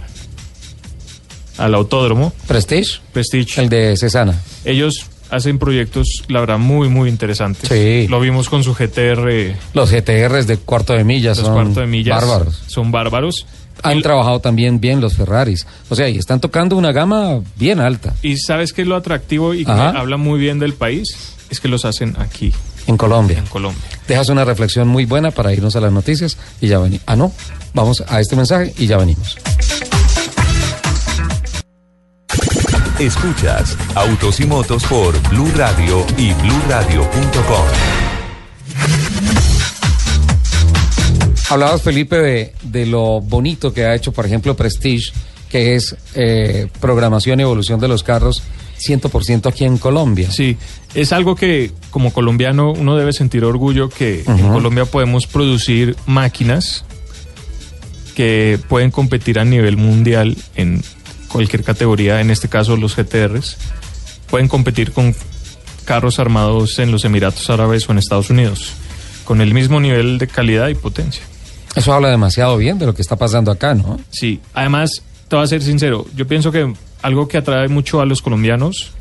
al autódromo, Prestige, Prestige. el de Cesana. Ellos hacen proyectos, la verdad, muy, muy interesantes. Sí. Lo vimos con su GTR, Los GTRs de cuarto de millas los son cuarto de millas. bárbaros. Son bárbaros. Han trabajado también bien los Ferraris. O sea, y están tocando una gama bien alta Y sabes qué es lo atractivo y que Ajá. habla muy bien del país, es que los hacen aquí, en Colombia. en Colombia. Dejas una reflexión muy buena para irnos a las noticias y ya venimos. Ah, no. Vamos a este mensaje y ya venimos. Escuchas Autos y Motos por Blue Radio y BlueRadio.com. Hablabas, Felipe, de, de lo bonito que ha hecho, por ejemplo, Prestige, que es eh, programación y evolución de los carros 100% aquí en Colombia. Sí, es algo que como colombiano uno debe sentir orgullo que en. Colombia podemos producir máquinas que pueden competir a nivel mundial en cualquier categoría, en este caso los GTRs, pueden competir con carros armados en los Emiratos Árabes o en Estados Unidos, con el mismo nivel de calidad y potencia. Eso habla demasiado bien de lo que está pasando acá, ¿no? Sí, además, te voy a ser sincero, yo pienso que algo que atrae mucho a los colombianos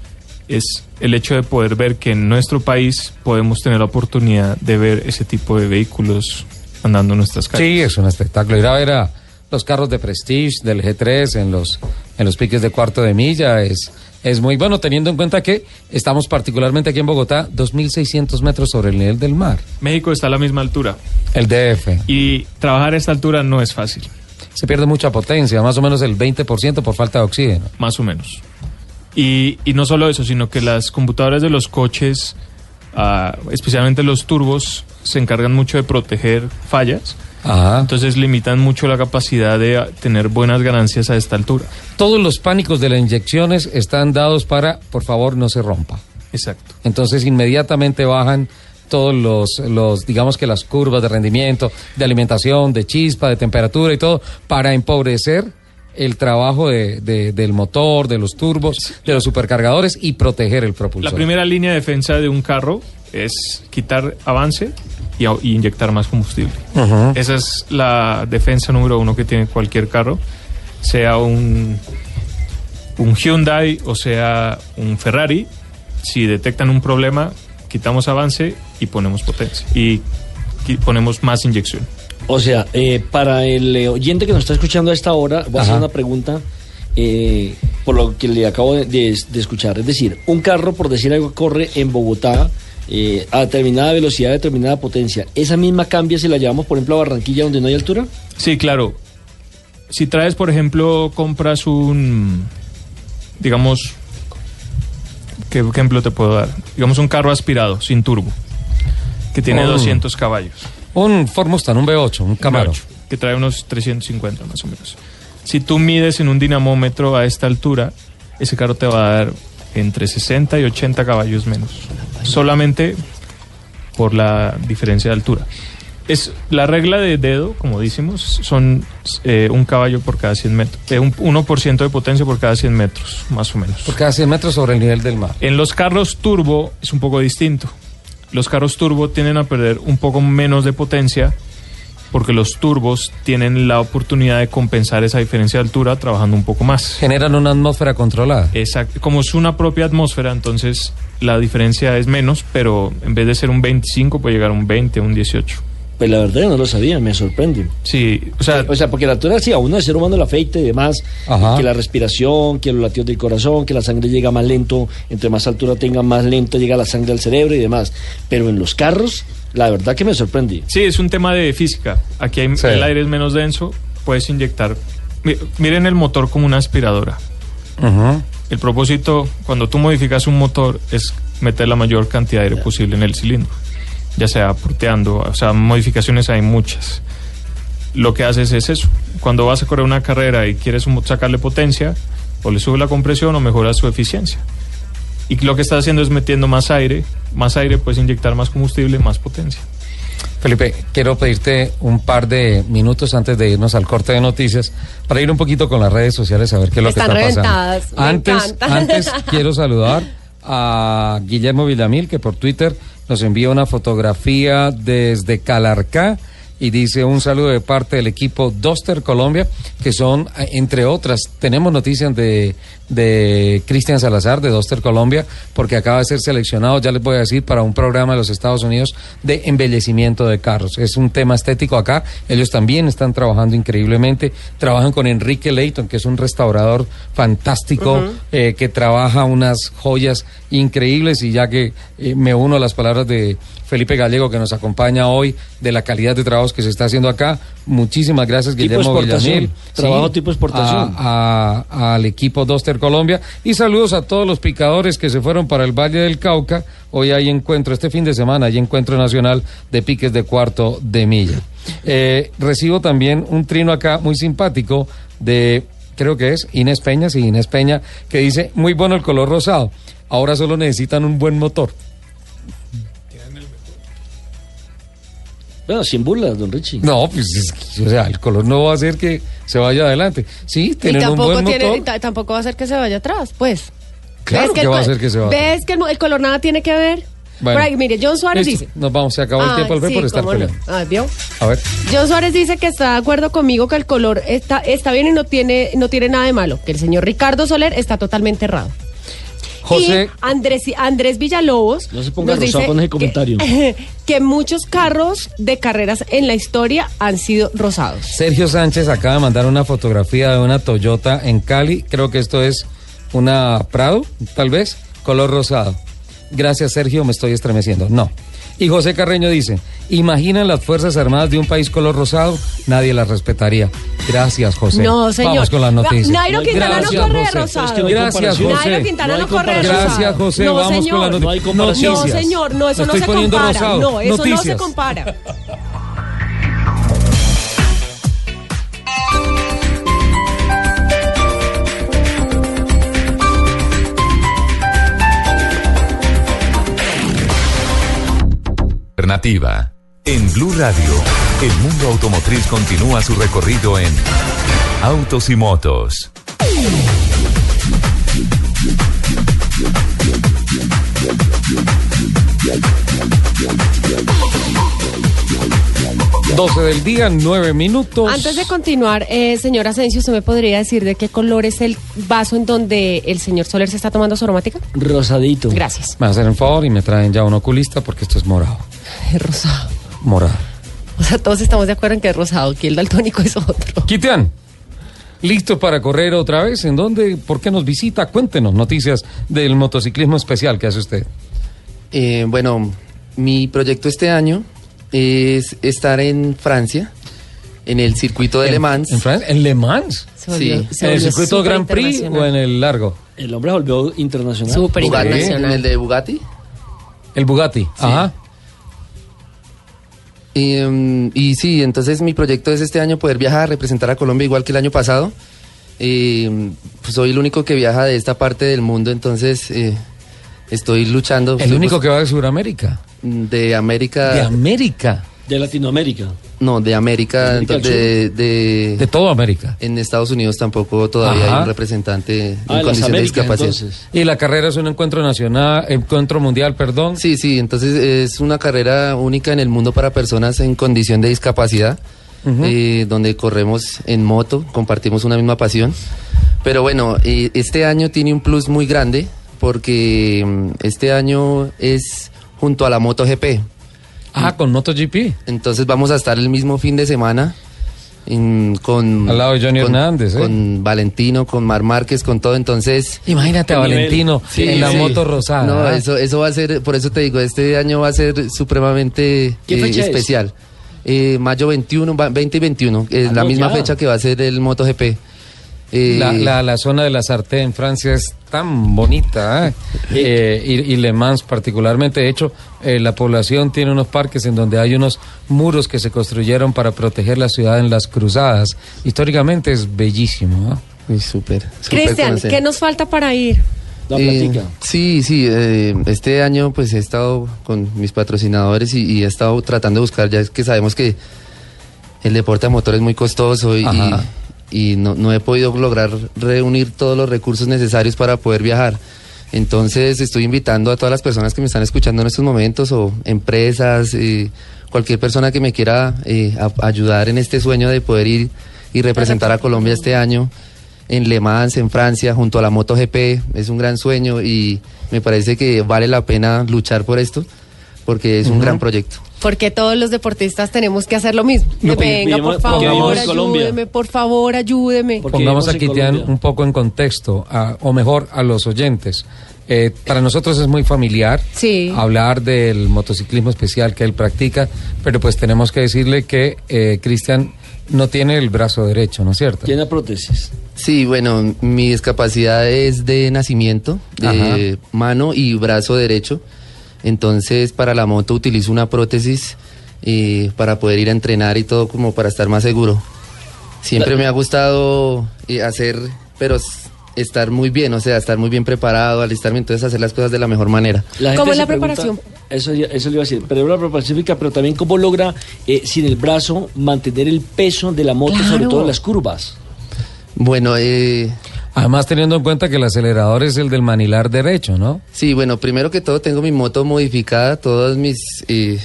es el hecho de poder ver que en nuestro país podemos tener la oportunidad de ver ese tipo de vehículos andando en nuestras calles. Sí, es un espectáculo. Ir a ver a los carros de Prestige del G3 en los, en los piques de cuarto de milla es, es muy bueno, teniendo en cuenta que estamos particularmente aquí en Bogotá, 2.600 metros sobre el nivel del mar. México está a la misma altura El DF. y trabajar a esta altura no es fácil, Se pierde mucha potencia, más o menos el 20% por falta de oxígeno. más o menos. Y, y no solo eso, sino que las computadoras de los coches, ah, especialmente los turbos, se encargan mucho de proteger fallas. Ajá. Entonces limitan mucho la capacidad de tener buenas ganancias a esta altura. Todos los pánicos de las inyecciones están dados para, por favor, no se rompa. Exacto. Entonces inmediatamente bajan todos los, los, digamos que las curvas de rendimiento, de alimentación, de chispa, de temperatura y todo, para empobrecer el trabajo de- de- del motor, de los turbos, de los supercargadores y proteger el propulsor. La primera línea de defensa de un carro es quitar avance y, inyectar más combustible. Esa es la defensa número uno que tiene cualquier carro, sea un, un Hyundai o sea un Ferrari. Si detectan un problema, quitamos avance y ponemos potencia. Y ponemos más inyección. O sea, eh, para el eh, oyente que nos está escuchando a esta hora, voy a hacer una pregunta eh, por lo que le acabo de, de- de escuchar. Es decir, un carro, por decir algo, corre en Bogotá eh, a determinada velocidad, a determinada potencia. ¿Esa misma cambia si la llevamos, por ejemplo, a Barranquilla, donde no hay altura? Sí, claro. Si traes, por ejemplo, compras un, digamos, ¿qué ejemplo te puedo dar? Digamos un carro aspirado, sin turbo, que tiene Oh. 200 caballos. Un Ford Mustang, un V8, un Camaro. V8, que trae unos 350 más o menos. Si tú mides en un dinamómetro a esta altura, ese carro te va a dar entre 60 y 80 caballos menos. Solamente por la diferencia de altura. Es la regla de dedo, como decimos, son eh, un caballo por cada 100 metros, eh, un 1% de potencia por cada 100 metros, más o menos. Por cada 100 metros sobre el nivel del mar. En los carros turbo es un poco distinto. Los carros turbo tienden a perder un poco menos de potencia porque los turbos tienen la oportunidad de compensar esa diferencia de altura trabajando un poco más. Generan una atmósfera controlada. Exacto. Como es una propia atmósfera, entonces la diferencia es menos, pero en vez de ser un 25 puede llegar a un 20, un 18. Pues la verdad yo no lo sabía, me sorprende. Sí, o sea, O sea, porque la altura sí, a uno de ser humano el afeite y demás, Ajá. que la respiración, que los latidos del corazón, que la sangre llega más lento, entre más altura tenga, más lento llega la sangre al cerebro y demás. Pero en los carros, la verdad que me sorprende. Sí, es un tema de física. Aquí hay- Sí. el aire es menos denso, puedes inyectar. Mi- Miren el motor como una aspiradora. Ujú. El propósito, cuando tú modificas un motor, es meter la mayor cantidad de aire posible en el cilindro. Ya sea porteando, o sea, modificaciones hay muchas. Lo que haces es eso. Cuando vas a correr una carrera y quieres sacarle potencia, o le subes la compresión o mejoras su eficiencia. Y lo que estás haciendo es metiendo más aire. Más aire, puedes inyectar más combustible, más potencia. Felipe, quiero pedirte un par de minutos antes de irnos al corte de noticias para ir un poquito con las redes sociales a ver qué es lo Están que está pasando. me Antes, encanta. antes quiero saludar a Guillermo Villamil que por Twitter nos envía una fotografía desde Calarcá y dice un saludo de parte del equipo Doster Colombia, que son, eh, entre otras, tenemos noticias de, de Cristian Salazar de Doster Colombia, porque acaba de ser seleccionado, ya les voy a decir, para un programa de los Estados Unidos de embellecimiento de carros. Es un tema estético acá, ellos también están trabajando increíblemente, trabajan con Enrique Leighton, que es un restaurador fantástico, eh, que trabaja unas joyas increíbles y ya que eh, me uno a las palabras de Felipe Gallego que nos acompaña hoy de la calidad de trabajos que se está haciendo acá. Muchísimas gracias, Guillermo Villamil. trabajo tipo exportación. a- a- al equipo Doster Colombia y saludos a todos los picadores que se fueron para el Valle del Cauca. Hoy hay encuentro, este fin de semana hay encuentro nacional de piques de cuarto de milla. Eh, recibo también un trino acá muy simpático de, creo que es Inés Peña, sí, Inés Peña, que dice, muy bueno el color rosado, ahora solo necesitan un buen motor. Bueno, sin burlas, don Richie. No, pues es que, o sea, el color no va a hacer que se vaya adelante. Sí, Y tienen un tampoco, buen tiene, motor. ta- tampoco va a hacer que se vaya atrás, pues. Claro ¿Ves que el va a hacer que se vaya. ¿Ves que el, el color nada tiene que ver? Bueno. Por ahí, mire, John Suárez Listo, dice. Nos vamos, se acabó el Ah, tiempo al ver sí, por estar no. peleando. Ah, ¿vio? A ver. John Suárez dice que está de acuerdo conmigo que el color está, está bien y no tiene, no tiene nada de malo. Que el señor Ricardo Soler está totalmente errado. José, Y Andrés, Andrés Villalobos. No se ponga nos rosado dice con ese que- comentario. Que, muchos carros de carreras en la historia han sido rosados. Sergio Sánchez acaba de mandar una fotografía de una Toyota en Cali. Creo que esto es una Prado, tal vez, color rosado. Gracias, Sergio, me estoy estremeciendo. No. Y José Carreño dice, ¿imaginan las Fuerzas Armadas de un país color rosado? Nadie las respetaría. Gracias, José. No, señor. Vamos con las noticias. Nairo Quintana no corre rosado. Es que no hay Gracias. José. Nairo Quintana No corre rosado. Gracias, José. No, Vamos señor. con las No hay noticias. No, señor, no, eso no se compara. No, eso no se compara. Alternativa en Blue Radio. El mundo automotriz continúa su recorrido en Autos y Motos. 12 del día, 9 minutos. Antes de continuar, eh, señor Asensio, ¿usted me podría decir de qué color es el vaso en donde el señor Soler se está tomando su aromática? Rosadito. Gracias. Me hacen el favor y me traen ya un oculista porque esto es morado. Es rosado. Morado. O sea, todos estamos de acuerdo en que es rosado, que el daltónico es otro. Kitian, ¿listo para correr otra vez? ¿En dónde? ¿Por qué nos visita? Cuéntenos noticias del motociclismo especial que hace usted. Eh, bueno, mi proyecto este año es estar en Francia, en el circuito de Le Mans. ¿En, Francia? ¿En Le Mans? Volvió- Sí. ¿En el circuito Grand Prix o en el largo? El hombre volvió internacional. Súper Bugatti, internacional. en el de Bugatti. El Bugatti. Ajá. Y, mm, y sí, entonces mi proyecto es este año poder viajar, representar a Colombia igual que el año pasado. Eh, pues soy el único que viaja de esta parte del mundo, entonces eh, estoy luchando. El único que va de Sudamérica. De América. De América. De Latinoamérica. no, de América. De, de- De toda América. en Estados Unidos tampoco todavía Ajá. hay un representante Ah, en condición de discapacidad. entonces. Y la carrera es un encuentro nacional, encuentro mundial, perdón. Sí, sí, entonces es una carrera única en el mundo para personas en condición de discapacidad, eh, donde corremos en moto, compartimos una misma pasión. Pero bueno, eh, este año tiene un plus muy grande porque mm, este año es junto a la MotoGP. Ah, con MotoGP. Entonces vamos a estar el mismo fin de semana en- con... Al lado de Johnny con- Hernández, ¿eh? Con Valentino, con Mar Márquez, con todo. Entonces... Imagínate a. Valentino Sí, en la sí. moto rosada. No, eso, eso va a ser, por eso te digo, este año va a ser supremamente ¿Qué eh, fecha es? especial. Eh, mayo 21, va- 20 y 21, es Ah, la no, misma ya. fecha que va a ser el MotoGP. Eh, La, la, la zona de la Sartén en Francia es tan bonita, ¿eh? Eh, y, y Le Mans particularmente. De hecho, eh, la población tiene unos parques en donde hay unos muros que se construyeron para proteger la ciudad en las cruzadas. Históricamente es bellísimo. ¿eh? uy, súper, Cristian. ¿qué nos falta para ir? La Eh, platica. sí, sí, eh, este año pues he estado con mis patrocinadores y, y he estado tratando de buscar, ya es que sabemos que el deporte a motor es muy costoso y. y no, no he podido lograr reunir todos los recursos necesarios para poder viajar. Entonces estoy invitando a todas las personas que me están escuchando en estos momentos o empresas, eh, cualquier persona que me quiera eh, a- ayudar en este sueño de poder ir y representar a Colombia este año en Le Mans, en Francia, junto a la MotoGP. Es un gran sueño y me parece que vale la pena luchar por esto porque es un gran proyecto. Porque todos los deportistas tenemos que hacer lo mismo. No, Venga, por favor, ayúdeme, por favor, ayúdeme. Pongamos aquí un poco en contexto, a- o mejor a los oyentes. Eh, para nosotros es muy familiar Sí. hablar del motociclismo especial que él practica, pero pues tenemos que decirle que eh, Cristian no tiene el brazo derecho, ¿no es cierto? Tiene prótesis. Sí, bueno, mi discapacidad es de nacimiento, de mano y brazo derecho. Entonces, para la moto utilizo una prótesis eh, para poder ir a entrenar y todo como para estar más seguro. Siempre me ha gustado eh, hacer, pero estar muy bien, o sea, estar muy bien preparado, alistarme, entonces hacer las cosas de la mejor manera. La gente ¿Cómo es la pregunta- preparación? eso, eso le iba a decir. Pero la preparación física, pero también cómo logra eh, sin el brazo mantener el peso de la moto, sobre todo en las curvas. Bueno, eh, Además teniendo en cuenta que el acelerador es el del manilar derecho, ¿no? Sí, bueno, primero que todo tengo mi moto modificada, todos mis eh,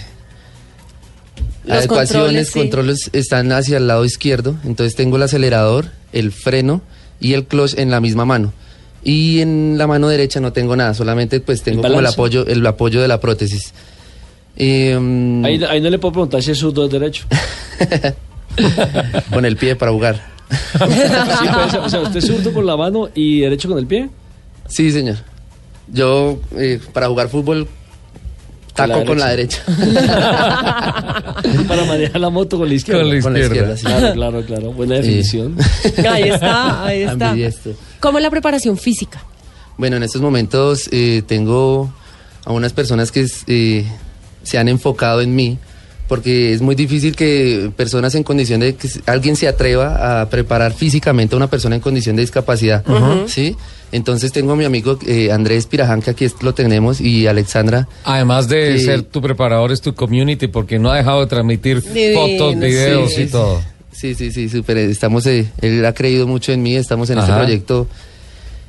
Los adecuaciones, controles, sí. controles están hacia el lado izquierdo, entonces tengo el acelerador, el freno y el clutch en la misma mano. Y en la mano derecha no tengo nada, solamente pues tengo como el apoyo, el apoyo de la prótesis. Em, Ahí, ahí no le puedo preguntar si es o derecho. con el pie para jugar. Sí, puede ser. o sea, usted es zurdo con la mano y derecho con el pie. Sí, señor. Yo eh, para jugar fútbol Con la taco con la derecha. Para manejar la moto con la izquierda. Con la Con la izquierda. sí. Claro, claro, claro. Buena definición. Ahí está, ahí está. ¿Cómo es la preparación física? Bueno, en estos momentos eh, tengo a unas personas que eh, se han enfocado en mí porque es muy difícil que personas en condición de que alguien se atreva a preparar físicamente a una persona en condición de discapacidad, ¿sí? Entonces tengo a mi amigo eh, Andrés Piraján, que aquí lo tenemos, y Alexandra. Además de Sí. ser tu preparador, es tu community, porque no ha dejado de transmitir Divino, fotos, videos Sí, y todo. Sí, sí, sí, súper. Estamos, eh, él ha creído mucho en mí, estamos en este Ajá. proyecto.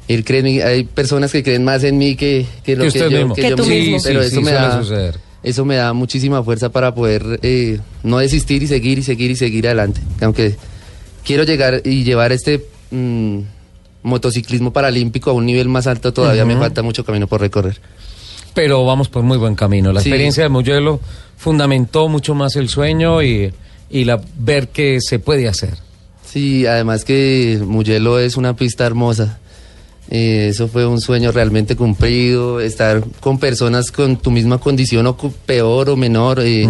Él cree en mí, hay personas que creen más en mí que, que lo Que que, yo, mismo. Que yo tú mismo. mismo. Pero Sí, eso sí, me suele da, suceder. Eso me da muchísima fuerza para poder eh, no desistir y seguir y seguir y seguir adelante. Aunque quiero llegar y llevar este mm, motociclismo paralímpico a un nivel más alto, todavía me falta mucho camino por recorrer. Pero vamos por muy buen camino. La Sí. experiencia de Mugello fundamentó mucho más el sueño y, y la, ver que se puede hacer. Sí, además que Mugello es una pista hermosa. Eh, eso fue un sueño realmente cumplido, estar con personas con tu misma condición o peor o menor, eh,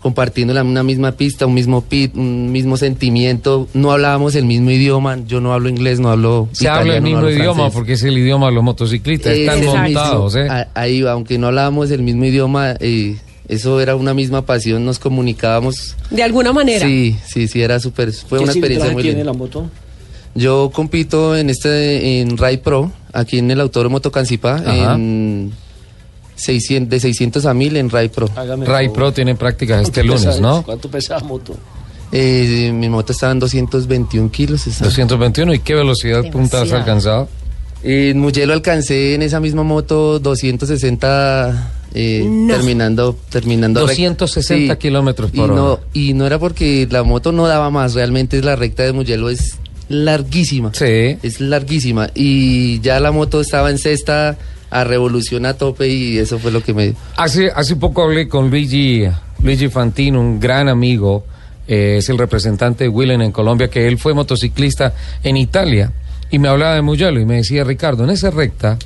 compartiendo la, una misma pista, un mismo pit, un mismo sentimiento. No hablábamos el mismo idioma, yo no hablo inglés, no hablo Se habla el no mismo idioma francés. porque es el idioma de los motociclistas. Eh, Están montados. ¿eh? Ahí va, aunque no hablábamos el mismo idioma, eh, eso era una misma pasión, nos comunicábamos. De alguna manera. Sí, sí, sí, era súper, fue ¿Qué una experiencia muy tiene linda. la moto? Yo compito en este en Rai Pro, aquí en el Autódromo Tocancipá, en 600, de 600 a 1000 en Rai Pro. Hágame Ray favor. Pro tiene prácticas este ¿Cuánto lunes, pesa- ¿no? ¿Cuánto pesa la moto? Eh, mi moto estaba en 221 kilos. está. 221. ¿Y qué velocidad punta has alcanzado? En Mugello alcancé en esa misma moto 260 eh, No. terminando terminando rec- 260 kilómetros por y no, hora. y no era porque la moto no daba más, realmente la recta de Mugello es larguísima. Sí. Es larguísima. Y ya la moto estaba en sexta a revolución a tope y eso fue lo que me... Hace, hace poco hablé con Luigi, Luigi Fantino, un gran amigo, eh, es el representante de Willen en Colombia, que él fue motociclista en Italia, y me hablaba de Mugello y me decía, Ricardo, en esa recta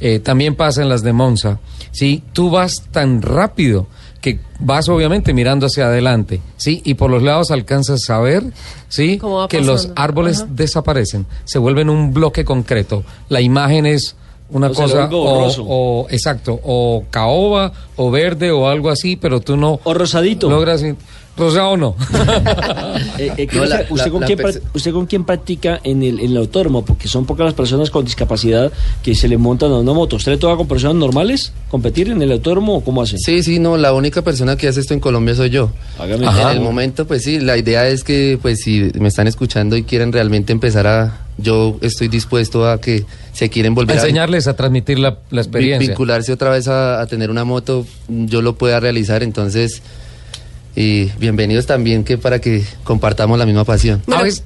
eh, también pasa en las de Monza, ¿sí? Tú vas tan rápido que vas obviamente mirando hacia adelante, ¿sí? Y por los lados alcanzas a ver, ¿sí? Que los árboles Ajá. desaparecen, se vuelven un bloque concreto. La imagen es una O cosa o, o- exacto, o caoba o verde o algo así, pero tú no O rosadito. logras rosado no. Eh, eh, No, la- ¿usted, la- con la quién, ¿Usted con quién practica en el, en el autódromo? Porque son pocas las personas con discapacidad que se le montan a una moto. ¿Usted le toca con personas normales competir en el autódromo o cómo hace? Sí, sí, no, la única persona que hace esto en Colombia soy yo. Hágame Ajá. En el momento, pues sí, la idea es que, pues si me están escuchando y quieren realmente empezar a... Yo estoy dispuesto a que se quieren volver a... Enseñarles a transmitir la, la experiencia. vincularse otra vez a, a tener una moto, yo lo pueda realizar, entonces... Y bienvenidos también que para que compartamos la misma pasión. Veces-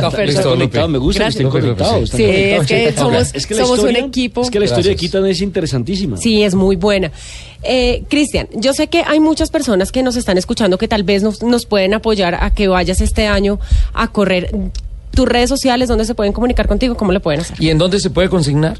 No, Está listo, conectado, me gusta Gracias. que estén conectados. sí. conectados. es que somos- Es que la somos un equipo. Es que la historia de. Quitán es interesantísima. Sí, es muy buena. Eh, Cristian, yo sé que hay muchas personas que nos están escuchando que tal vez nos, nos pueden apoyar a que vayas este año a correr. Tus redes sociales, ¿dónde se pueden comunicar contigo? ¿Cómo lo pueden hacer? ¿Y en dónde se puede consignar?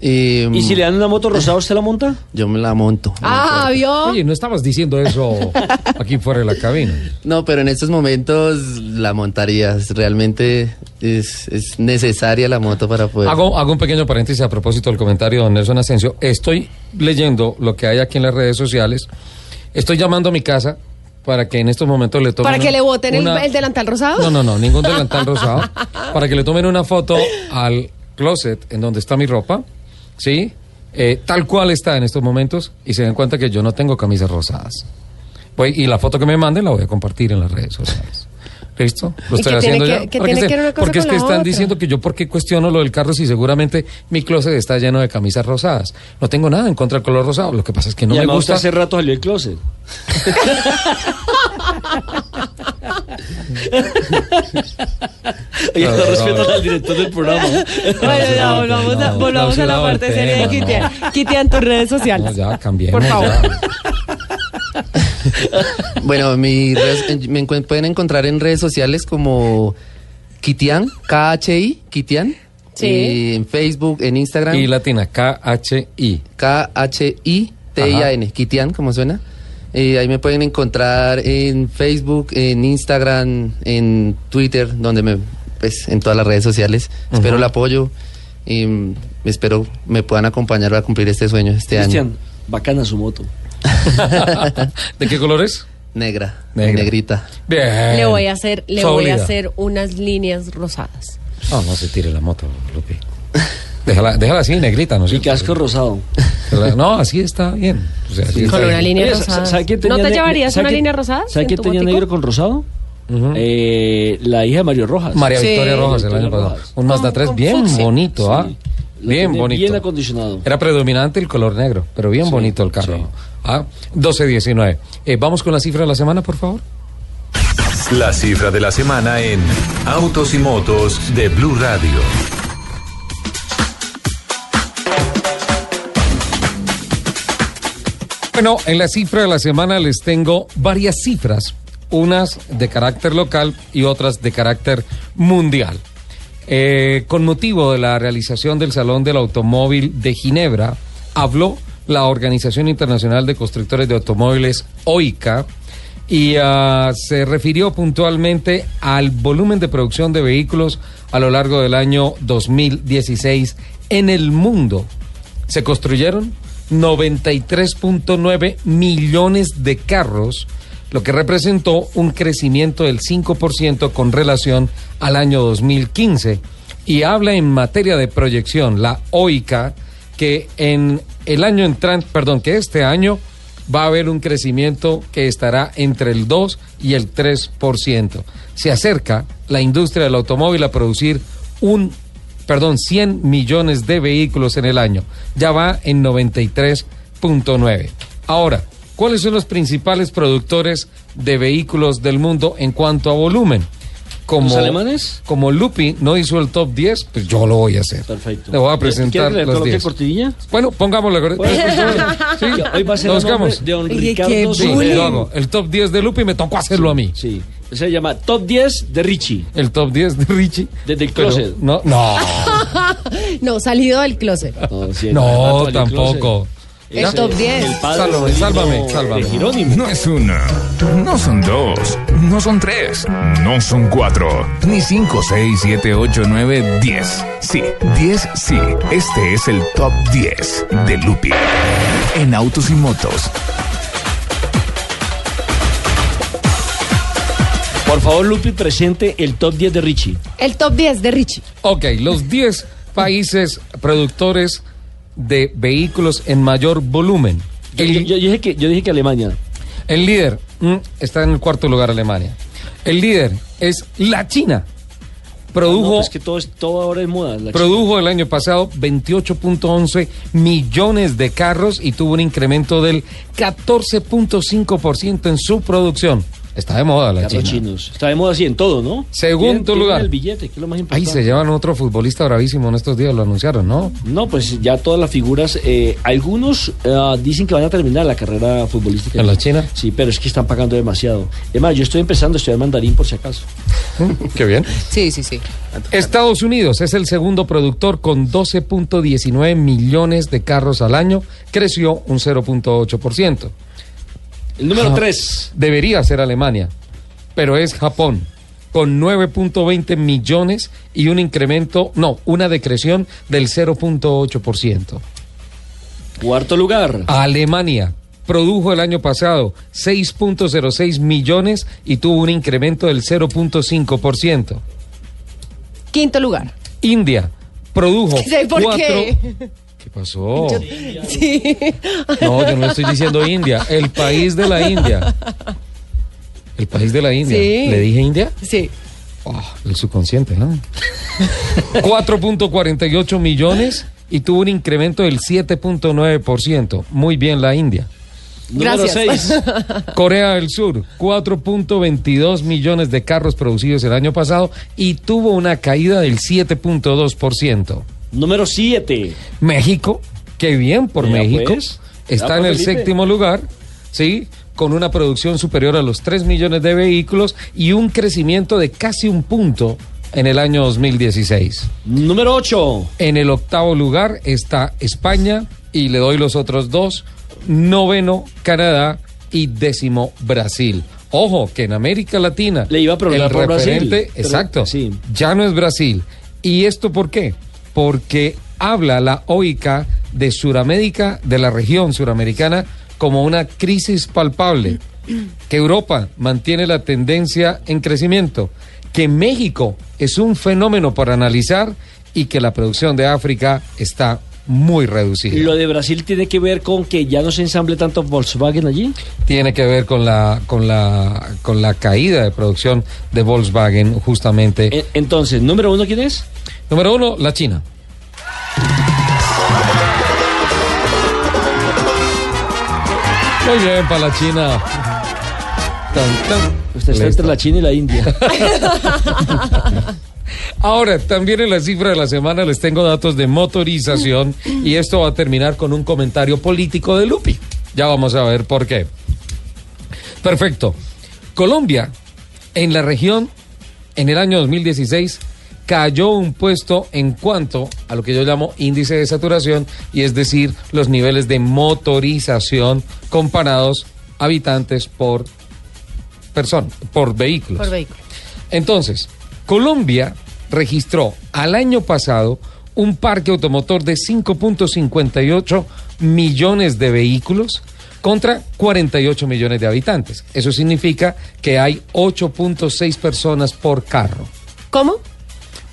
Eh, ¿Y si le dan una moto rosada, usted la monta? Yo me la monto. Ah, ¿vio? Oye, no estabas diciendo eso aquí fuera de la cabina. No, pero en estos momentos la montarías. Realmente es, es necesaria la moto para poder. Hago, hago un pequeño paréntesis a propósito del comentario de don Nelson Asensio. Estoy leyendo lo que hay aquí en las redes sociales. Estoy llamando a mi casa para que en estos momentos le tomen... ¿Para que una- le voten el, una- el delantal rosado? No, no, no, ningún delantal rosado. Para que le tomen una foto al closet en donde está mi ropa, ¿sí? Eh, tal cual está en estos momentos y se den cuenta que yo no tengo camisas rosadas. Pues, y la foto que me manden la voy a compartir en las redes sociales. ¿Listo? Lo ¿Y estoy haciendo ya. porque es con que están otra? diciendo que yo por qué cuestiono lo del carro si seguramente mi closet está lleno de camisas rosadas. No tengo nada en contra del color rosado. Lo que pasa es que no y me gusta. usted hace rato salió del closet. Oye, No, no, no, respeto no. al director del programa. Bueno, ya volvamos, a, No, volvamos a la el parte seria de Kitian. Kitian, tus redes sociales. No, ya, cambiemos. Por favor. ya. Bueno, mi res- me encuent- pueden encontrar en redes sociales como Kitian, K-H-I, Kitian. Sí. Y en Facebook, en Instagram. Y latina, K-H-I. K-H-I-T-I-A-N, Kitian, como suena. Eh, ahí me pueden encontrar en Facebook, en Instagram, en Twitter, donde me, pues, en todas las redes sociales. Espero el apoyo y espero me puedan acompañar a cumplir este sueño este año. Cristian, bacana su moto. ¿De qué color es? Negra, Negra. negrita. Bien. Le voy a hacer, le voy a hacer unas líneas rosadas. Ah, no se tire la moto, Lupi. Déjala, déjala así, negrita, ¿no Y cierto? casco rosado. No, así está bien. O sea, así está Con una bien. línea rosada. ¿sabe quién ¿No tenía te llevarías una línea rosada? ¿Sabe en quién tenía negro con rosado? Eh, la hija de Mario Rojas. María Sí. Victoria Rojas el año pasado. Un Mazda Con- 3 con bien bonito, ¿ah? Sí. Lo Bien bonito. Bien acondicionado. Era predominante el color negro, pero bien bonito el carro. Ah, 12-19. Eh, Vamos con la cifra de la semana, por favor. La cifra de la semana en Autos y Motos de Blue Radio. Bueno, en la cifra de la semana les tengo varias cifras, unas de carácter local y otras de carácter mundial. Eh, con motivo de la realización del Salón del Automóvil de Ginebra, habló la Organización Internacional de Constructores de Automóviles, OICA, y ah, se refirió puntualmente al volumen de producción de vehículos a lo largo del año 2016 en el mundo. Se construyeron 93.9 millones de carros, lo que representó un crecimiento del 5% con relación al año 2015. Y habla en materia de proyección, la OICA, que en el año entrante, perdón, que este año va a haber un crecimiento que estará entre el 2 y el 3%. Se acerca la industria del automóvil a producir un, perdón, 100 millones de vehículos en el año. Ya va en 93.9. Ahora, ¿cuáles son los principales productores de vehículos del mundo en cuanto a volumen? Como, ¿Los alemanes? Como Lupi no hizo el top 10, pues yo lo voy a hacer. Perfecto. Le voy a ¿Quiere presentar que le los coloque 10. cortinilla? Bueno, pongámosle. Sí, Hoy va a ser nos el de don Ricardo qué Sí, lo hago. El top 10 de Lupi me tocó hacerlo a mí. Sí. Se llama Top 10 de Richie. El top 10 de Richie. Desde el Pero closet. No, no, No, salido del closet. No, sí, no, tampoco. El Ese- top 10. El padre Sálvame, de- sálvame, de sálvame. Jerónimo. No es una, no son dos, no son tres, no son cuatro, ni cinco, seis, siete, ocho, nueve, diez. Sí, diez, sí. Este es el top 10 de Lupi en autos y motos. Por favor, Lupi, presente el top 10 de Richie. El top 10 de Richie. Ok, los 10 países productores de vehículos en mayor volumen. Yo, El, yo- yo dije, que, yo dije que Alemania. el líder mm, está en el cuarto lugar Alemania. El líder es la China. Produjo, No, es que todo, es, todo ahora es moda. la produjo el año pasado 28.11 millones de carros y tuvo un incremento del 14.5% en su producción. Está de moda la Carros China. chinos. Está de moda así en todo, ¿no? Segundo lugar. el billete, que es lo más Ahí se llevan otro futbolista bravísimo en estos días, lo anunciaron, ¿no? No, pues ya todas las figuras, eh, algunos ah, dicen que van a terminar la carrera futbolística. ¿En la China? Sí, pero es que están pagando demasiado. Es más, yo estoy empezando a estudiar mandarín por si acaso. Qué bien. Sí, sí, sí. Estados Unidos es el segundo productor con 12.19 millones de carros al año, creció un 0.8%. El número Ah. 3. Debería ser Alemania, pero es Japón con 9.20 millones y un incremento, no, una decreción del 0.8%. Cuarto lugar. Alemania produjo el año pasado 6.06 millones y tuvo un incremento del 0.5%. Quinto lugar. India produjo ¿Sé por qué? ¿Qué pasó? Sí. No, yo no estoy diciendo India, el país de la India. El país de la India. Sí. ¿Le dije India? Sí. Oh, el subconsciente, ¿no? 4.48 millones y tuvo un incremento del 7.9%. Muy bien la India. Número Gracias. 6. Corea del Sur, 4.22 millones de carros producidos el año pasado y tuvo una caída del 7.2%. Número 7. México, qué bien por México, pues. está Vea, en pues, el Felipe. séptimo lugar, ¿sí? Con una producción superior a los 3 millones de vehículos y un crecimiento de casi un punto en el año 2016. Número 8. En el octavo lugar está España y le doy los otros dos, noveno Canadá y décimo Brasil. Ojo, que en América Latina Le iba a el Brasil, referente, pero- exacto, sí. ya no es Brasil. ¿Y esto por qué? Porque habla la OICA de Suramérica, de la región suramericana, como una crisis palpable, que Europa mantiene la tendencia en crecimiento, que México es un fenómeno para analizar y que la producción de África está muy reducida. Lo de Brasil tiene que ver con que ya no se ensamble tanto Volkswagen allí. Tiene que ver con la con la con la caída de producción de Volkswagen justamente. Entonces, número uno, ¿quién es? Número uno, la China. Muy bien para la China. Tan, tan. Usted está entre la China y la India. Ahora, también en la cifra de la semana les tengo datos de motorización y esto va a terminar con un comentario político de Lupi. Ya vamos a ver por qué. Perfecto. Colombia, en la región, en el año 2016, cayó un puesto en cuanto a lo que yo llamo índice de saturación, y es decir, los niveles de motorización comparados habitantes por persona, por vehículos. Por vehículo. Entonces, Colombia registró al año pasado un parque automotor de 5.58 millones de vehículos contra 48 millones de habitantes. Eso significa que hay 8.6 personas por carro. ¿Cómo?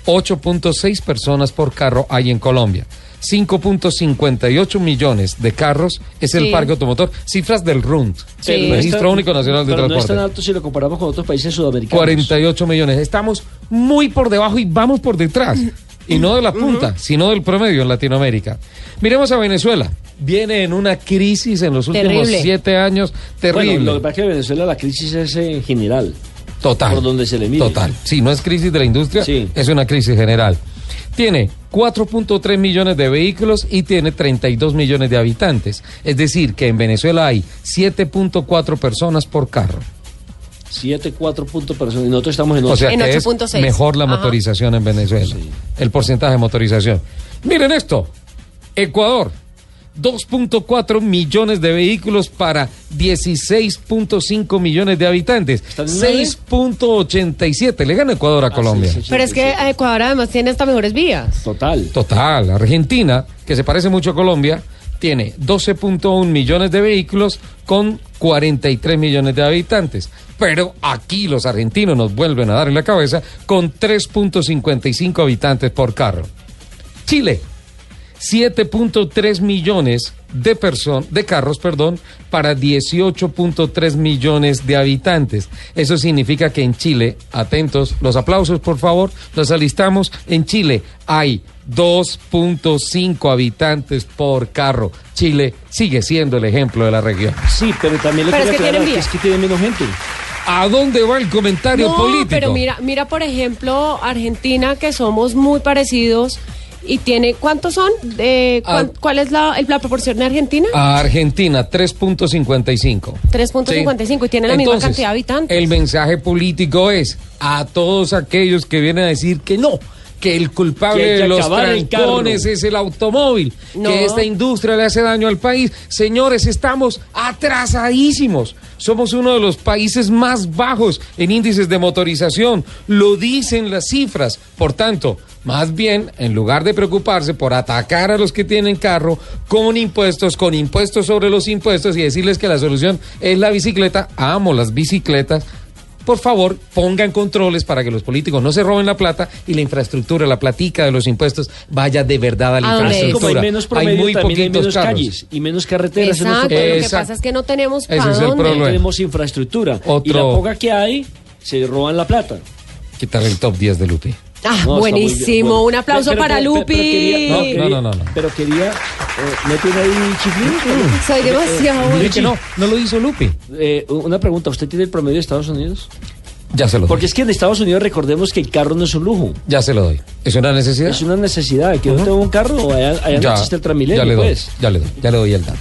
8.6 personas por carro hay en Colombia. 5.58 millones de carros es el Sí. parque automotor. Cifras del RUND, Sí. el no Registro está- Único Nacional de pero no es tan alto si lo comparamos con otros países sudamericanos. 48 millones. Estamos muy por debajo y vamos por detrás. Y no de la punta, sino del promedio en Latinoamérica. Miremos a Venezuela. Viene en una crisis en los últimos Terrible. siete años terrible. Bueno, lo que pasa es que en Venezuela la crisis es en general. Total. por donde se le mire. Total. Sí, no es crisis de la industria, Sí. es una crisis general. Tiene 4.3 millones de vehículos y tiene 32 millones de habitantes. Es decir, que en Venezuela hay 7.4 personas por carro. 7, 4 puntos personas. Y nosotros estamos en O ocho. sea En que es 8.6. mejor la Ajá. motorización en Venezuela. El porcentaje de motorización. Miren esto. Ecuador. 2.4 millones de vehículos para 16.5 millones de habitantes. ¿Están en nueve? 6.87. Le gana Ecuador a Colombia. sí, sí. Pero es que Ecuador además tiene hasta mejores vías. Total. Total. Argentina, que se parece mucho a Colombia, tiene 12.1 millones de vehículos con 43 millones de habitantes. Pero aquí los argentinos nos vuelven a dar en la cabeza con 3.55 habitantes por carro. Chile, 7.3 millones de person- de carros, perdón, para 18.3 millones de habitantes. Eso significa que en Chile, atentos, los aplausos por favor, los alistamos. En Chile hay 2.5 habitantes por carro. Chile sigue siendo el ejemplo de la región. Sí, pero también le Pero es que tienen que es que tiene menos gente. ¿A dónde va el comentario no, político? pero mira, mira por ejemplo Argentina que somos muy parecidos y tiene ¿cuántos son? Eh, ¿cuán- Ah. ¿Cuál es la, el- la proporción de Argentina? A Argentina, 3.55. 3.55 y tiene la misma cantidad de habitantes. El mensaje político es a todos aquellos que vienen a decir que no, que el culpable Que de los el trancones es el automóvil, No. que esta industria le hace daño al país. Señores, estamos atrasadísimos. Somos uno de los países más bajos en índices de motorización. Lo dicen las cifras. Por tanto, más bien, en lugar de preocuparse por atacar a los que tienen carro con impuestos, con impuestos sobre los impuestos y decirles que la solución es la bicicleta, amo las bicicletas. Por favor, pongan controles para que los políticos no se roben la plata y la infraestructura, la platica de los impuestos vaya de verdad a la infraestructura. Como hay menos promedio, muy también hay poquitos menos carros. calles y menos carreteras en Exacto, lo que pasa es que no tenemos Ese para es el dónde. problema. No tenemos infraestructura. Y la poca que hay, se roban la plata. Quitar el top 10 de Lupi. Ah, No, buenísimo. Bueno, un aplauso pero- para pero- Lupi. pero quería- No, no, no, no. Pero quería... eh, ¿No tiene ahí chiflín? Soy demasiado Dile buena. que no, no lo hizo Lupi. Eh, una pregunta, ¿usted tiene el promedio de Estados Unidos? Ya se lo doy. Porque es que en Estados Unidos recordemos que el carro no es un lujo. Ya se lo doy. ¿Es una necesidad? Es una necesidad. Que yo tengo un carro, allá, allá no existe el Transmilenio, ya le doy, pues. ya le doy, ya le doy el dato.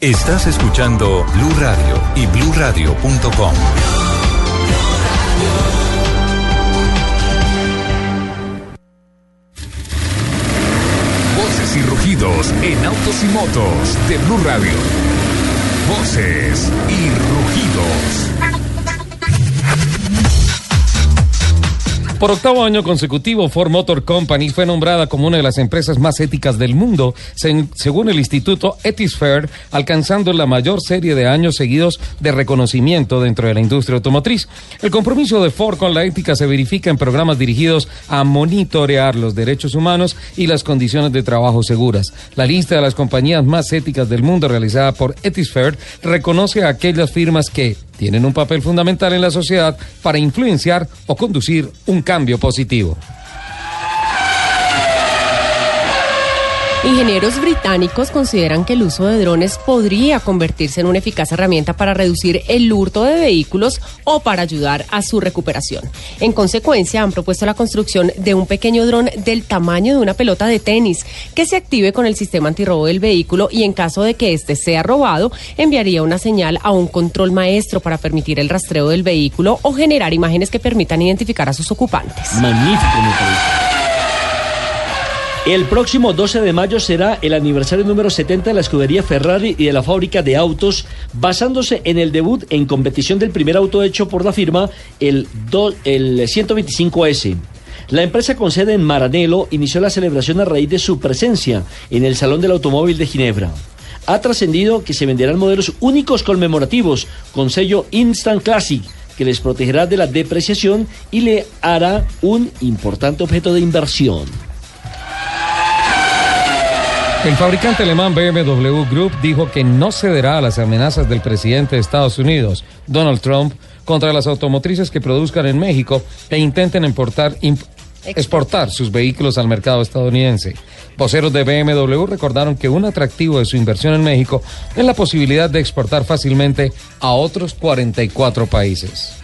Estás escuchando Blue Radio y BlueRadio.com. Voces y rugidos en autos y motos de Blue Radio. Voces y rugidos. Por octavo año consecutivo, Ford Motor Company fue nombrada como una de las empresas más éticas del mundo, se- según el Instituto Ethisphere, alcanzando la mayor serie de años seguidos de reconocimiento dentro de la industria automotriz. El compromiso de Ford con la ética se verifica en programas dirigidos a monitorear los derechos humanos y las condiciones de trabajo seguras. La lista de las compañías más éticas del mundo realizada por Ethisphere reconoce a aquellas firmas que tienen un papel fundamental en la sociedad para influenciar o conducir un cambio positivo. Ingenieros británicos consideran que el uso de drones podría convertirse en una eficaz herramienta para reducir el hurto de vehículos o para ayudar a su recuperación. En consecuencia, han propuesto la construcción de un pequeño dron del tamaño de una pelota de tenis que se active con el sistema antirrobo del vehículo y en caso de que éste sea robado, enviaría una señal a un control maestro para permitir el rastreo del vehículo o generar imágenes que permitan identificar a sus ocupantes. Magnífico. El próximo 12 de mayo será el aniversario número 70 de la escudería Ferrari y de la fábrica de autos, basándose en el debut en competición del primer auto hecho por la firma, el, el 125S. La empresa con sede en Maranello inició la celebración a raíz de su presencia en el Salón del Automóvil de Ginebra. Ha trascendido que se venderán modelos únicos conmemorativos con sello Instant Classic que les protegerá de la depreciación y le hará un importante objeto de inversión. El fabricante alemán BMW Group dijo que no cederá a las amenazas del presidente de Estados Unidos, Donald Trump, contra las automotrices que produzcan en México e intenten importar, imp- exportar sus vehículos al mercado estadounidense. Voceros de BMW recordaron que un atractivo de su inversión en México es la posibilidad de exportar fácilmente a otros 44 países.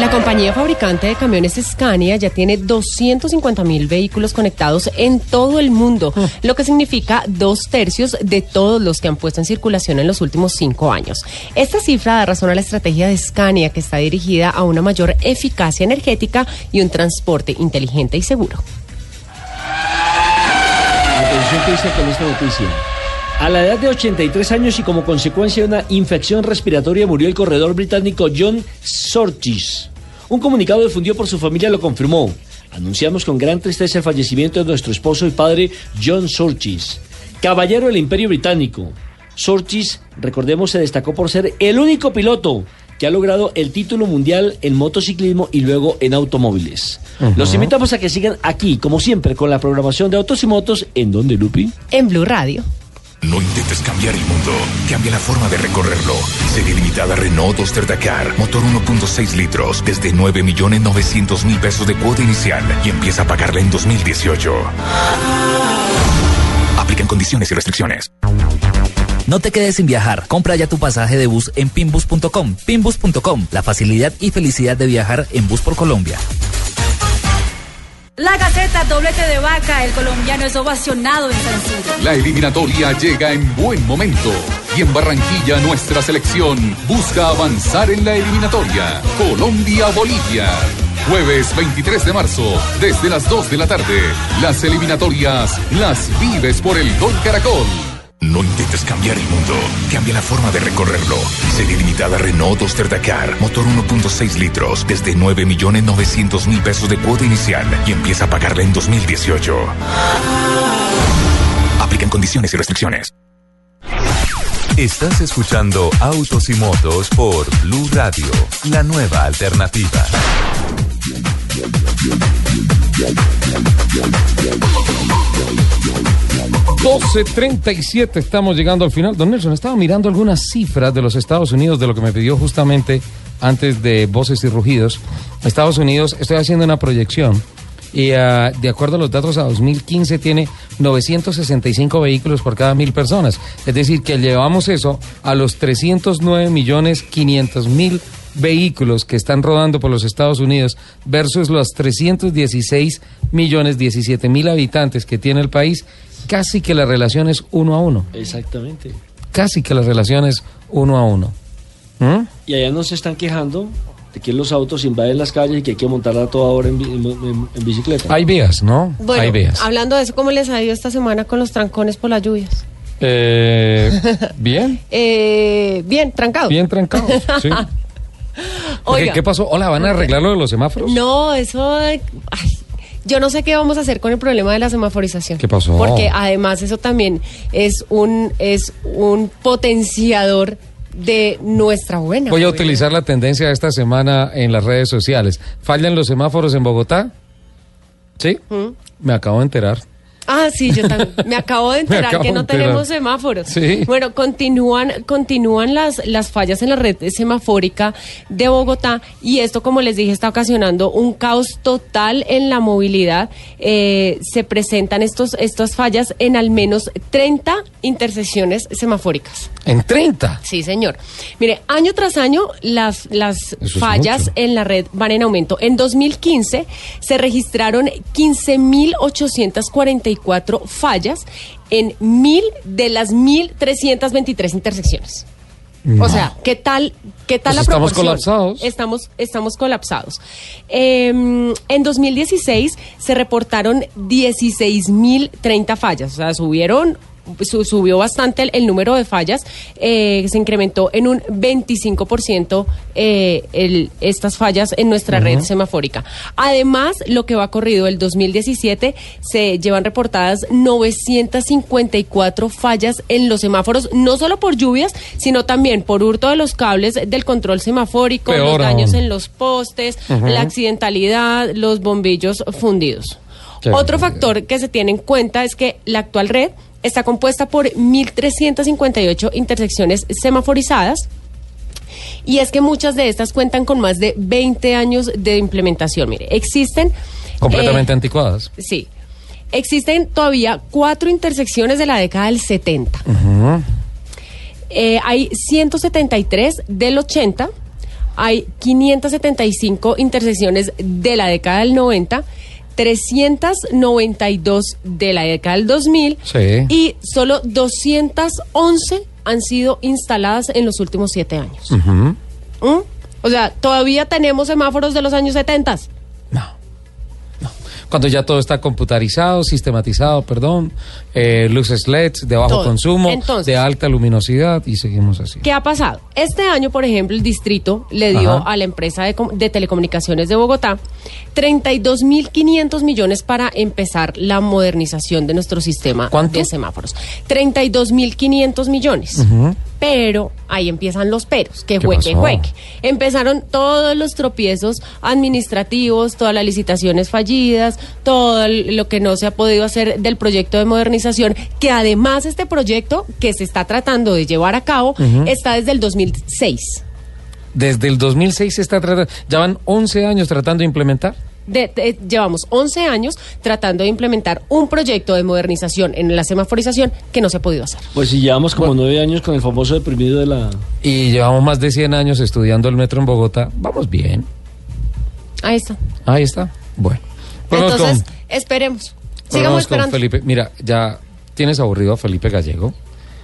La compañía fabricante de camiones Scania ya tiene 250 mil vehículos conectados en todo el mundo, lo que significa dos tercios de todos los que han puesto en circulación en los últimos cinco años. Esta cifra da razón a la estrategia de Scania, que está dirigida a una mayor eficacia energética y un transporte inteligente y seguro. Atención que con esta noticia. A la edad de 83 años y como consecuencia de una infección respiratoria murió el corredor británico John Surtees. Un comunicado difundido por su familia lo confirmó. Anunciamos con gran tristeza el fallecimiento de nuestro esposo y padre John Surtees, caballero del Imperio Británico. Surtees, recordemos, se destacó por ser el único piloto que ha logrado el título mundial en motociclismo y luego en automóviles. Los invitamos a que sigan aquí, como siempre, con la programación de Autos y Motos. ¿En donde, Lupi? En Blue Radio. No intentes cambiar el mundo, cambia la forma de recorrerlo. Serie limitada Renault Duster Dakar, motor 1.6 litros, desde 9.900.000 pesos de cuota inicial y empieza a pagarla en 2018. Aplican condiciones y restricciones. No te quedes sin viajar. Compra ya tu pasaje de bus en pinbus.com. Pinbus.com, la facilidad y felicidad de viajar en bus por Colombia. La Gaceta, doblete de vaca, el colombiano es ovacionado en San. La eliminatoria llega en buen momento y en Barranquilla nuestra selección busca avanzar en la eliminatoria. Colombia-Bolivia. Jueves 23 de marzo, desde las 2 de la tarde. Las eliminatorias las vives por el Gol Caracol. No intentes cambiar el mundo, cambia la forma de recorrerlo. Serie limitada Renault Duster Dakar, motor 1.6 litros, desde 9.900.000 pesos de cuota inicial y empieza a pagarla en 2018. Aplican condiciones y restricciones. Estás escuchando Autos y Motos por Blue Radio, la nueva alternativa. 12.37, estamos llegando al final. Don Nelson, estaba mirando algunas cifras de los Estados Unidos, de lo que me pidió justamente antes de Voces y Rugidos. Estados Unidos, estoy haciendo una proyección y ah, de acuerdo a los datos a 2015 tiene 965 vehículos por cada mil personas. Es decir, que llevamos eso a los 309 millones 500 mil vehículos que están rodando por los Estados Unidos versus los 316 millones 17 mil habitantes que tiene el país, casi que la relación es uno a uno. Exactamente. Casi que la relación es uno a uno. ¿Mm? Y allá no se están quejando de que los autos invaden las calles y que hay que montarla a toda hora en, bi- en- en- en bicicleta. Hay vías, ¿no? Bueno, Hay vías. hablando de eso, ¿cómo les ha ido esta semana con los trancones por las lluvias? Eh, bien, Eh, bien, trancado. bien trancados. Sí. Oiga. ¿Qué pasó? Hola, ¿van a arreglar lo de los semáforos? No, eso. ay, yo no sé qué vamos a hacer con el problema de la semaforización. ¿Qué pasó? Porque además eso también es un es un potenciador de nuestra buena. Voy a utilizar la tendencia de esta semana en las redes sociales. ¿Fallan los semáforos en Bogotá? ¿Sí? ¿Mm? Me acabo de enterar. Ah, sí, yo también. Me acabo de enterar que no enterar. tenemos semáforos. Sí. Bueno, continúan, continúan las, las fallas en la red semafórica de Bogotá y esto, como les dije, está ocasionando un caos total en la movilidad. Eh, se presentan estos, estas fallas en al menos 30 intersecciones semafóricas. ¿En 30? Sí, señor. Mire, año tras año las, las fallas en la red van en aumento. En 2015 se registraron 15.844 fallas en mil de las 1.323 intersecciones. O sea, ¿qué tal, qué tal Pues la estamos proporción? colapsados. Estamos, estamos colapsados. Eh, en 2016 se reportaron 16.030 fallas, o sea, subieron su- subió bastante el, el número de fallas, eh, se incrementó en un 25% eh, el, estas fallas en nuestra red semafórica. Además, lo que va corrido el 2017, se llevan reportadas 954 fallas en los semáforos, no solo por lluvias, sino también por hurto de los cables del control semafórico, Peor los daños aún. en los postes, la accidentalidad, los bombillos fundidos. Qué Otro factor que se tiene en cuenta es que la actual red está compuesta por 1.358 intersecciones semaforizadas. Y es que muchas de estas cuentan con más de 20 años de implementación. Mire, existen... Completamente eh, anticuadas. Sí. Existen todavía cuatro intersecciones de la década del 70. Ujú. Eh, hay 173 del 80, hay 575 intersecciones de la década del 90, 392 de la década del 2000 Sí. y solo 211 han sido instaladas en los últimos siete años. ¿Mm? O sea, todavía tenemos semáforos de los años 70. Cuando ya todo está computarizado, sistematizado, perdón, eh, luces LEDs de bajo Todo. consumo, Entonces- de alta luminosidad y seguimos así. ¿Qué ha pasado? Este año, por ejemplo, el distrito le dio Ajá. a la empresa de, com- de telecomunicaciones de Bogotá 32.500 millones para empezar la modernización de nuestro sistema ¿Cuánto? de semáforos. 32.500 millones. Ujú. Pero ahí empiezan los peros, que ¿Qué juegue, juegue. Empezaron todos los tropiezos administrativos, todas las licitaciones fallidas, todo lo que no se ha podido hacer del proyecto de modernización, que además este proyecto que se está tratando de llevar a cabo está desde el 2006. Desde el 2006 se está tratando, ya van 11 años tratando de implementar. De- de- llevamos 11 años tratando de implementar un proyecto de modernización en la semaforización que no se ha podido hacer. Pues si llevamos como nueve años con el famoso deprimido de la... Y llevamos más de 100 años estudiando el metro en Bogotá. Vamos bien. Ahí está. Ahí está. Bueno. Vamos Entonces, con- esperemos. Sigamos esperando. Felipe. Mira, ya tienes aburrido a Felipe Gallego.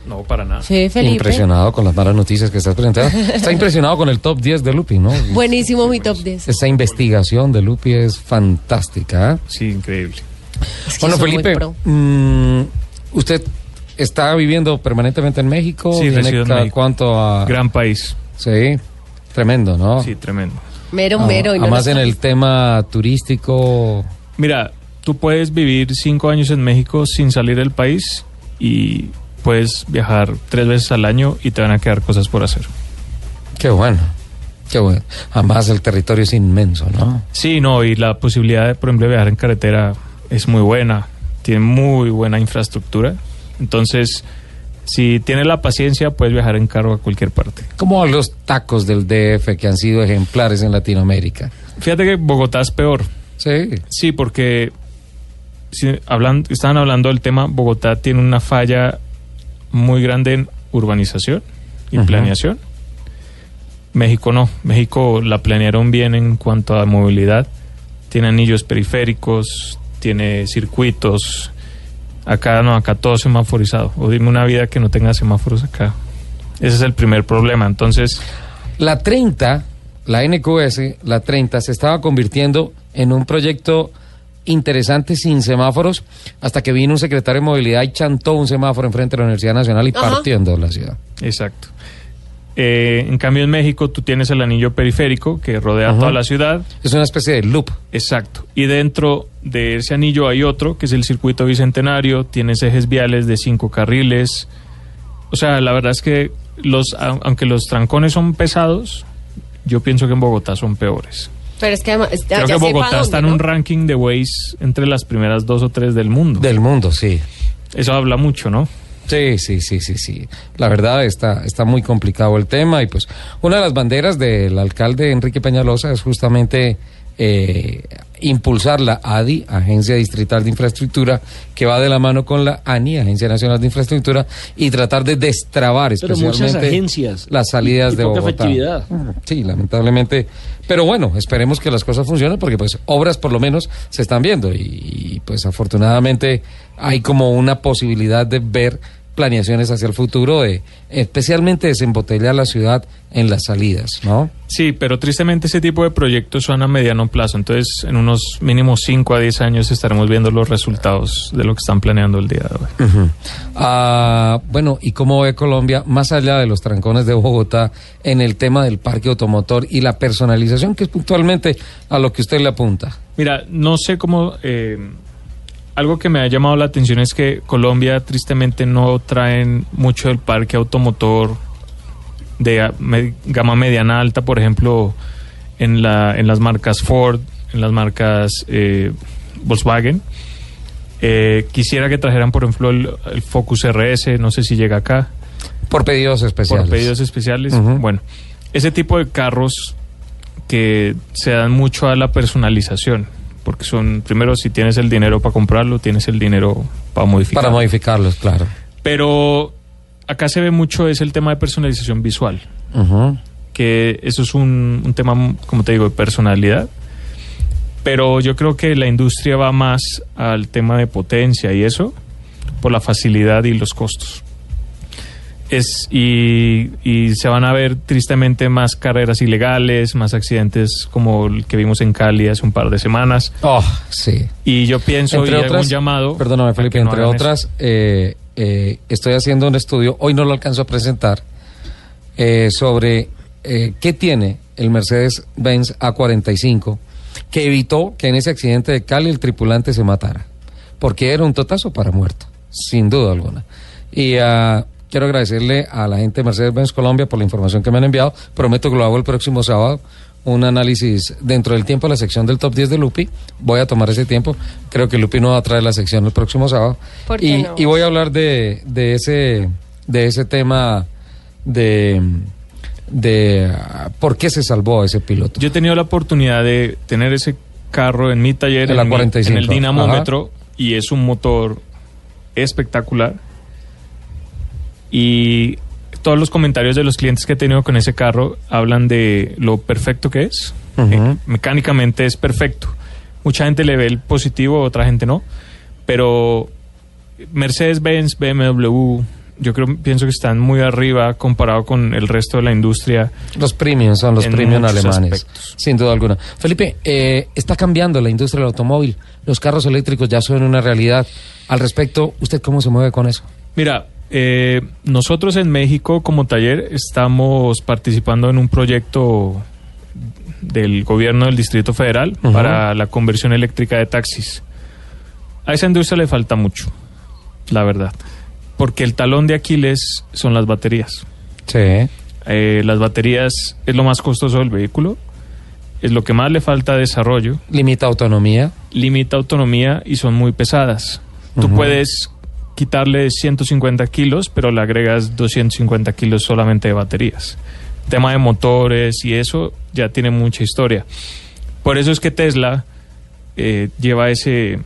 No, para nada. Sí, Felipe. Impresionado con las malas noticias que estás presentando. Está impresionado con el top 10 de Lupi, ¿no? Buenísimo mi top 10. Esta investigación de Lupi es fantástica. ¿eh? Sí, increíble. Es que Bueno, Felipe, mm, usted está viviendo permanentemente en México. Sí, ¿Viene resido en cada México. cuánto a...? Gran país. Sí, tremendo, ¿no? Sí, tremendo. Mero, Ah, mero. y no Además en el tema turístico... Mira, tú puedes vivir cinco años en México sin salir del país y puedes viajar tres veces al año y te van a quedar cosas por hacer. Qué bueno, qué bueno. Además el territorio es inmenso, ¿no? Sí, no, y la posibilidad de, por ejemplo, viajar en carretera es muy buena, tiene muy buena infraestructura. Entonces, si tienes la paciencia, puedes viajar en carro a cualquier parte. Como los tacos del DF que han sido ejemplares en Latinoamérica. Fíjate que Bogotá es peor. Sí. Sí, porque si hablan, estaban hablando del tema, Bogotá tiene una falla muy grande en urbanización y planeación. México no, México la planearon bien en cuanto a movilidad. Tiene anillos periféricos, tiene circuitos. Acá no, acá todo semaforizado. O dime una vida que no tenga semáforos acá. Ese es el primer problema. Entonces, La 30 la NQS, la 30, se estaba convirtiendo en un proyecto interesante sin semáforos hasta que vino un secretario de movilidad y chantó un semáforo enfrente de la Universidad Nacional y Ajá. partió en dos la ciudad. Exacto. Eh, en cambio, en México tú tienes el anillo periférico que rodea Ajá. toda la ciudad. Es una especie de loop. Exacto. Y dentro de ese anillo hay otro, que es el circuito bicentenario. Tienes ejes viales de cinco carriles. O sea, la verdad es que los, au- aunque los trancones son pesados, yo pienso que en Bogotá son peores. Pero es que además, ya, Creo ya que Bogotá dónde, está en ¿no? un ranking de Waze entre las primeras dos o tres del mundo. Del mundo, sí. Eso habla mucho, ¿no? Sí, sí, sí, sí, sí. La verdad está, está muy complicado el tema y pues una de las banderas del alcalde Enrique Peñalosa es justamente eh, impulsar la ADI, Agencia Distrital de Infraestructura, que va de la mano con la ANI, Agencia Nacional de Infraestructura, y tratar de destrabar especialmente agencias las salidas y- y de poca Bogotá. efectividad. Sí, lamentablemente. Pero bueno, esperemos que las cosas funcionen porque pues obras por lo menos se están viendo y, y, pues afortunadamente hay como una posibilidad de ver planeaciones hacia el futuro de especialmente desembotellar la ciudad en las salidas, ¿no? Sí, pero tristemente ese tipo de proyectos son a mediano plazo. Entonces, en unos mínimos 5 a 10 años estaremos viendo los resultados de lo que están planeando el día de hoy. Ah, bueno, ¿y cómo ve Colombia, más allá de los trancones de Bogotá, en el tema del parque automotor y la personalización, que es puntualmente a lo que usted le apunta? Mira, no sé cómo... eh, algo que me ha llamado la atención es que Colombia tristemente no traen mucho del parque automotor de gama mediana alta, por ejemplo, en, la, en las marcas Ford, en las marcas eh, Volkswagen. Eh, quisiera que trajeran, por ejemplo, el, el Focus RS, no sé si llega acá. Por pedidos especiales. Por pedidos especiales. Bueno, ese tipo de carros que se dan mucho a la personalización, porque son, primero, si tienes el dinero para comprarlo, tienes el dinero para modificarlo. Para modificarlos, claro. Pero acá se ve mucho es el tema de personalización visual, Ujú. que eso es un, un tema, como te digo, de personalidad. Pero yo creo que la industria va más al tema de potencia y eso, por la facilidad y los costos. Es, y, y se van a ver tristemente más carreras ilegales, más accidentes como el que vimos en Cali hace un par de semanas. Oh, sí. Y yo pienso y entre hago otras, un llamado. Perdóname, Felipe, no entre otras, eh, eh, estoy haciendo un estudio, hoy no lo alcanzo a presentar, eh, sobre eh, qué tiene el Mercedes-Benz A45 que evitó que en ese accidente de Cali el tripulante se matara. Porque era un totazo para muerto, sin duda alguna. Y ah, quiero agradecerle a la gente de Mercedes-Benz Colombia por la información que me han enviado. Prometo que lo hago el próximo sábado. Un análisis dentro del tiempo de la sección del top 10 de Lupi. Voy a tomar ese tiempo. Creo que Lupi no va a traer la sección el próximo sábado. ¿Por qué y, no? y voy a hablar de, de ese de ese tema de de por qué se salvó ese piloto. Yo he tenido la oportunidad de tener ese carro en mi taller, El en, mi- A45, en el dinamómetro, y es un motor espectacular. Y todos los comentarios de los clientes que he tenido con ese carro hablan de lo perfecto que es. Eh, mecánicamente es perfecto. Mucha gente le ve el positivo, otra gente no. Pero Mercedes-Benz, BMW, yo creo, pienso que están muy arriba comparado con el resto de la industria. Los premium son los premium alemanes, aspectos. sin duda alguna. Felipe, eh, está cambiando la industria del automóvil. Los carros eléctricos ya son una realidad. Al respecto, ¿usted cómo se mueve con eso? Mira, eh, nosotros en México como taller estamos participando en un proyecto del gobierno del Distrito Federal para la conversión eléctrica de taxis. A esa industria le falta mucho, la verdad, porque el talón de Aquiles son las baterías. Sí. Eh, las baterías es lo más costoso del vehículo, es lo que más le falta desarrollo Limita autonomía. limita autonomía y son muy pesadas. Tú puedes quitarle 150 kilos, pero le agregas 250 kilos solamente de baterías. Tema de motores y eso ya tiene mucha historia. Por eso es que Tesla eh, lleva ese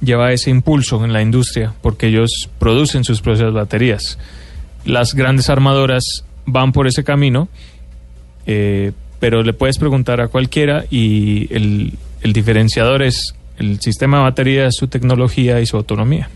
lleva ese impulso en la industria, porque ellos producen sus propias baterías. Las grandes armadoras van por ese camino, eh, pero le puedes preguntar a cualquiera y el, el diferenciador es el sistema de baterías, su tecnología y su autonomía.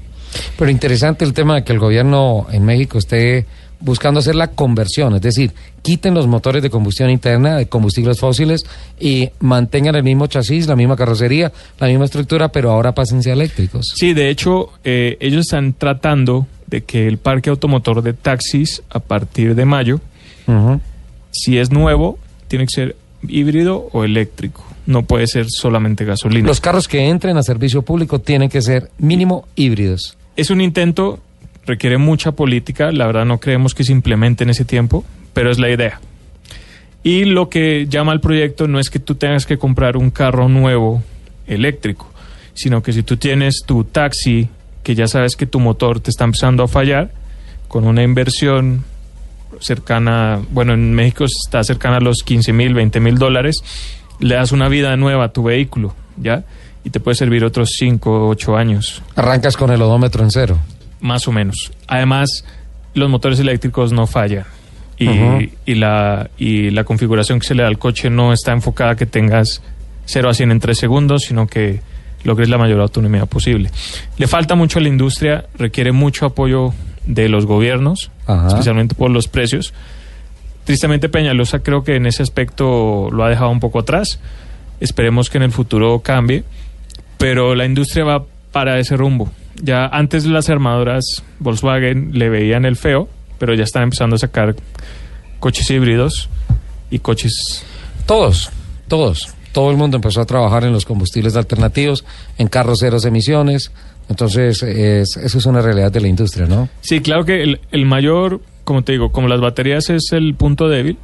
Pero interesante el tema de que el gobierno en México esté buscando hacer la conversión, es decir, quiten los motores de combustión interna de combustibles fósiles y mantengan el mismo chasis, la misma carrocería, la misma estructura, pero ahora pásense a eléctricos. Sí, de hecho, eh, ellos están tratando de que el parque automotor de taxis a partir de mayo, si es nuevo, tiene que ser híbrido o eléctrico. No puede ser solamente gasolina. Los carros que entren a servicio público tienen que ser mínimo híbridos. Es un intento, requiere mucha política, la verdad no creemos que se implemente en ese tiempo, pero es la idea. Y lo que llama al proyecto no es que tú tengas que comprar un carro nuevo eléctrico, sino que si tú tienes tu taxi, que ya sabes que tu motor te está empezando a fallar, con una inversión cercana, bueno, en México está cercana a los 15 mil, 20 mil dólares, le das una vida nueva a tu vehículo, ¿ya? Y te puede servir otros 5 o 8 años. Arrancas con el odómetro en cero. Más o menos. Además, los motores eléctricos no fallan. Y, y la, y la configuración que se le da al coche no está enfocada a que tengas 0 a 100 en 3 segundos, sino que logres la mayor autonomía posible. Le falta mucho a la industria, requiere mucho apoyo de los gobiernos, Ajá. especialmente por los precios. Tristemente Peñalosa creo que en ese aspecto lo ha dejado un poco atrás. Esperemos que en el futuro cambie, pero la industria va para ese rumbo. Ya antes las armadoras Volkswagen le veían el feo, pero ya están empezando a sacar coches híbridos y coches Todos, todos. Todo el mundo empezó a trabajar en los combustibles alternativos, en carros ceros emisiones. Entonces, es- eso es una realidad de la industria, ¿no? Sí, claro que el, el mayor, como te digo, como las baterías es el punto débil,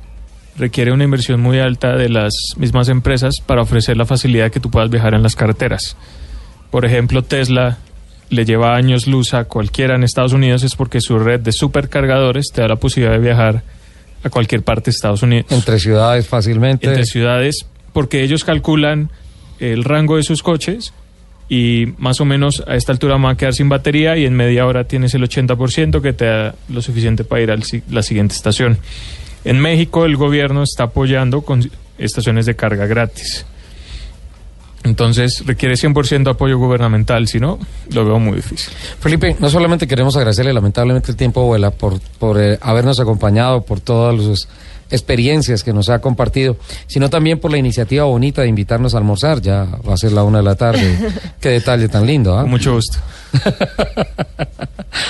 requiere una inversión muy alta de las mismas empresas para ofrecer la facilidad que tú puedas viajar en las carreteras. Por ejemplo, Tesla le lleva años luz a cualquiera en Estados Unidos es porque su red de supercargadores te da la posibilidad de viajar a cualquier parte de Estados Unidos. Entre ciudades fácilmente. Entre ciudades, porque ellos calculan el rango de sus coches y más o menos a esta altura van a quedar sin batería y en media hora tienes el 80% que te da lo suficiente para ir a la siguiente estación. En México el gobierno está apoyando con estaciones de carga gratis. Entonces requiere 100% apoyo gubernamental, si no, lo veo muy difícil. Felipe, no solamente queremos agradecerle, lamentablemente el tiempo vuela, por, por eh, habernos acompañado, por todas sus experiencias que nos ha compartido, sino también por la iniciativa bonita de invitarnos a almorzar. Ya va a ser la una de la tarde. Qué detalle tan lindo, ¿ah? Con mucho gusto.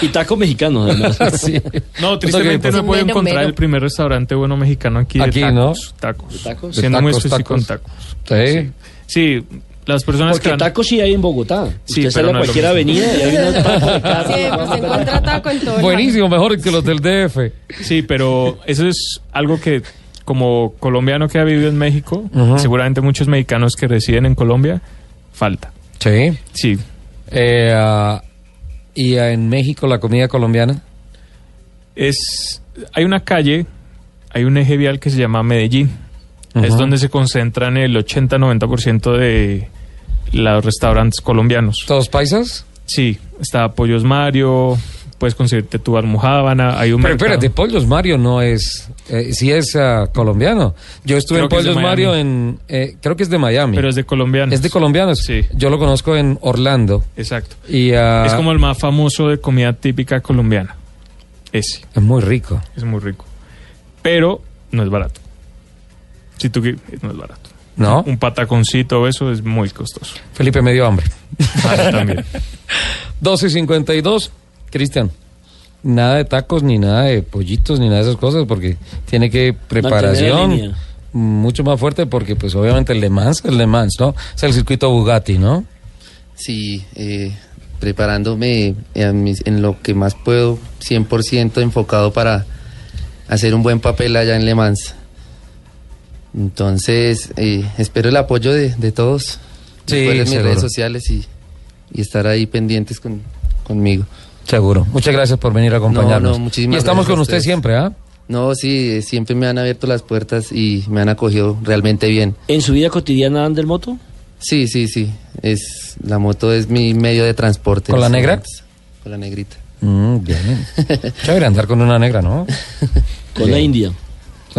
Y taco mexicano, además. Sí. No, tristemente no he podido encontrar mero. el primer restaurante bueno mexicano aquí. de Aquí, tacos, ¿no? Tacos. ¿Tacos? Siendo muy tacos, específico en tacos. tacos. Sí. Sí, las personas Porque que han- tacos sí hay en Bogotá. Sí, Usted sale a no es lo cualquier avenida y hay unos tacos de carne. Siempre se encuentra taco en todo. Buenísimo, mejor que los del DF. Sí, pero eso es algo que como colombiano que ha vivido en México, Ujú. seguramente muchos mexicanos que residen en Colombia, falta. Sí. Sí, Eh, ah, y en México la comida colombiana. es hay una calle, hay un eje vial que se llama Medellín. Es Ujú. donde se concentran el 80-90% de los restaurantes colombianos. ¿Todos paisas? Sí, está Pollos Mario, puedes conseguirte tu almohábana, hay un Pero mercado- espérate, Pollos Mario no es, eh, sí es ah, colombiano. Yo estuve Creo en Pollos Mario en, eh, creo que es de Miami. pero es de colombianos. es de colombianos. Sí. Yo lo conozco en Orlando. Exacto. Y ah, Es como el más famoso de comida típica colombiana. Ese, es muy rico. es muy rico. Pero no es barato. Si tú qui- no es barato. ¿No? Un pataconcito o eso es muy costoso. Felipe me dio hambre. Ah, también. 12 y 52. Cristian, nada de tacos, ni nada de pollitos, ni nada de esas cosas, porque tiene que preparación mucho más fuerte, porque pues obviamente el Le Mans, el Le Mans, ¿no? Es el circuito Bugatti, ¿no? Sí, eh, preparándome en, mis- en lo que más puedo, 100% enfocado para hacer un buen papel allá en Le Mans. Entonces, eh, espero el apoyo de, de todos. Sí, Recuerden mis seguro. redes sociales y, y estar ahí pendientes con, conmigo. Seguro. Muchas gracias por venir a acompañarnos. No, no, muchísimas y estamos gracias con usted ustedes. siempre, ¿ah? No, sí, eh, siempre me han abierto las puertas y me han acogido realmente bien. ¿En su vida cotidiana anda el moto? Sí, sí, sí. Es, la moto es mi medio de transporte. ¿Con la en estos negra? momentos. Con la negrita. Mm, bien. Chévere andar con una negra, ¿no? Con Bien. la India.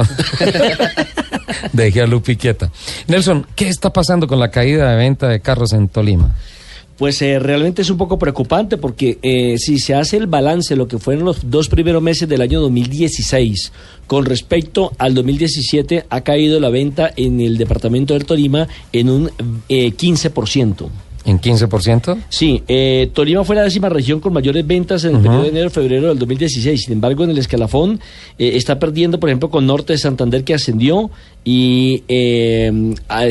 Deje a Lupi quieta. Nelson, ¿qué está pasando con la caída de venta de carros en Tolima? Pues eh, realmente es un poco preocupante porque eh, si se hace el balance lo que fueron los dos primeros meses del año 2016 con respecto al 2017 ha caído la venta en el departamento del Tolima en un eh, 15%. ¿En 15%? Sí, eh, Tolima fue la décima región con mayores ventas en el periodo de enero-febrero del 2016. Sin embargo, en el escalafón eh, está perdiendo, por ejemplo, con Norte de Santander que ascendió y eh,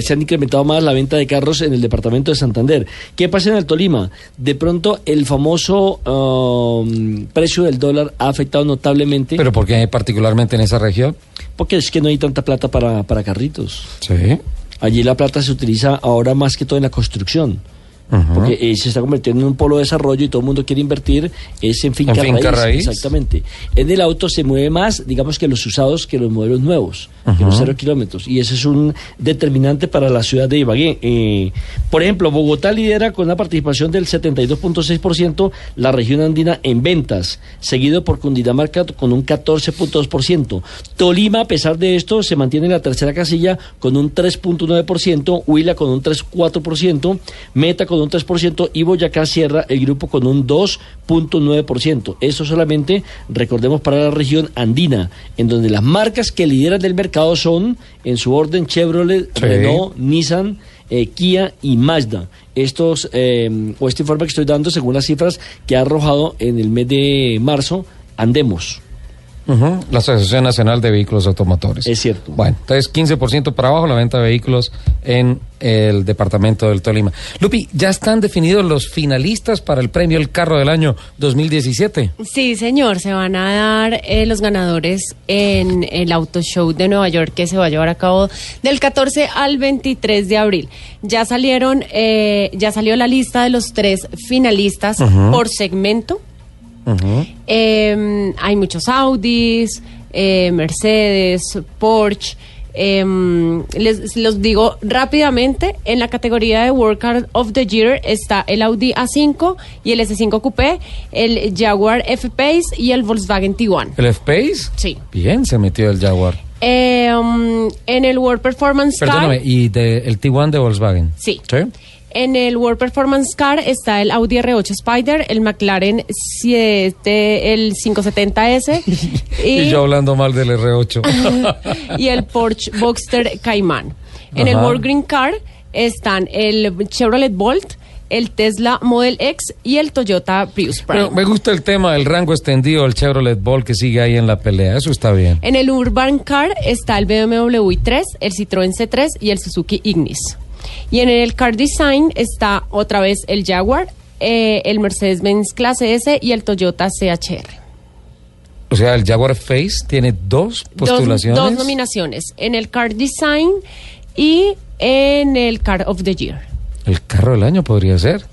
se han incrementado más la venta de carros en el departamento de Santander. ¿Qué pasa en el Tolima? De pronto, el famoso um, precio del dólar ha afectado notablemente. ¿Pero por qué particularmente en esa región? Porque es que no hay tanta plata para, para carritos. Sí. Allí la plata se utiliza ahora más que todo en la construcción. Porque eh, se está convirtiendo en un polo de desarrollo y todo el mundo quiere invertir es en finca, ¿En finca raíz? Exactamente. En el auto se mueve más, digamos que los usados que los modelos nuevos, los cero kilómetros. Y ese es un determinante para la ciudad de Ibagué. Eh, por ejemplo, Bogotá lidera con una participación del 72.6% la región andina en ventas, seguido por Cundinamarca con un 14.2%. Tolima, a pesar de esto, se mantiene en la tercera casilla con un 3.9%, Huila con un 3.4%, Meta con un 3% y Boyacá cierra el grupo con un 2.9%. Eso solamente, recordemos, para la región andina, en donde las marcas que lideran del mercado son, en su orden, Chevrolet, Sí. Renault, Nissan, eh, Kia y Mazda. Estos, eh, o este informe que estoy dando, según las cifras que ha arrojado en el mes de marzo, Andemos. Ujú, La Asociación Nacional de Vehículos Automotores. Es cierto. Bueno, entonces 15% para abajo la venta de vehículos en el departamento del Tolima. Lupi, ¿ya están definidos los finalistas para el premio El Carro del Año 2017? Sí, señor, se van a dar eh, los ganadores en el Auto Show de Nueva York que se va a llevar a cabo del 14 al 23 de abril. Ya salieron, eh, ya salió la lista de los tres finalistas por segmento. Eh, hay muchos Audis, eh, Mercedes, Porsche. eh, les los digo rápidamente, en la categoría de World Car of the Year está el Audi A5 y el S5 Coupé, el Jaguar F-Pace y el Volkswagen Tiguan. ¿El F-Pace? Sí. Bien, se metió el Jaguar. Um, en el World Performance Car... Perdóname, ¿y de, el Tiguan de Volkswagen? Sí. ¿Sí? En el World Performance Car está el Audi R8 Spider, el McLaren 7, el 570S Y, y, yo hablando mal del R8. y el Porsche Boxster Cayman. En el. World Green Car están el Chevrolet Bolt, el Tesla Model X y el Toyota Prius Prime. Pero me gusta el tema del rango extendido del Chevrolet Ball que sigue ahí en la pelea. Eso está bien. En el Urban Car está el BMW i3, el Citroën C3 y el Suzuki Ignis. Y en el Car Design está otra vez el Jaguar, eh, el Mercedes-Benz Clase S y el Toyota CHR. O sea, el Jaguar Face tiene dos Dos, postulaciones. dos nominaciones, en el Car Design y en el Car of the Year. El carro del año podría ser.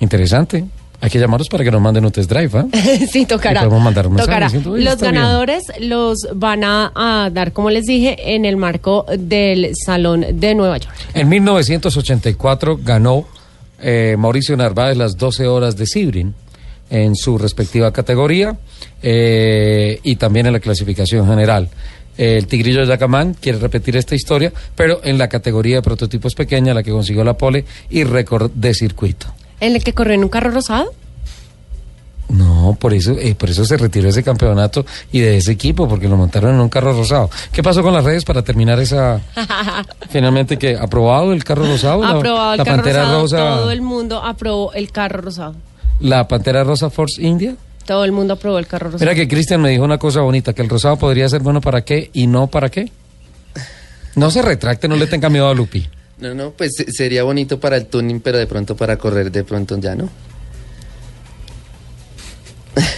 Interesante. Hay que llamarlos para que nos manden un test drive, ¿ah? sí, tocará. Podemos mandar un Tocará. diciendo, "Oye, Los está bien". ganadores los van a, a dar, como les dije, en el marco del Salón de Nueva York. En 1984 ganó eh, Mauricio Narváez las 12 horas de Sibrin en su respectiva categoría eh, y también en la clasificación general. El Tigrillo Yacamán quiere repetir esta historia, pero en la categoría de prototipos pequeña, la que consiguió la pole y récord de circuito. ¿En el que corrió en un carro rosado? No, por eso, eh, por eso se retiró ese campeonato y de ese equipo, porque lo montaron en un carro rosado. ¿Qué pasó con las redes para terminar esa? Finalmente, que aprobado el carro rosado, La- aprobado el la, carro pantera rosado. rosa, Todo el mundo aprobó el carro rosado. la pantera rosa Force India. Todo el mundo aprobó el carro rosado. Mira que Cristian me dijo una cosa bonita, que el rosado podría ser bueno para qué y no para qué. No se retracte, no le tenga miedo a Lupi. No, no, pues se- sería bonito para el tuning, pero de pronto para correr, de pronto ya no.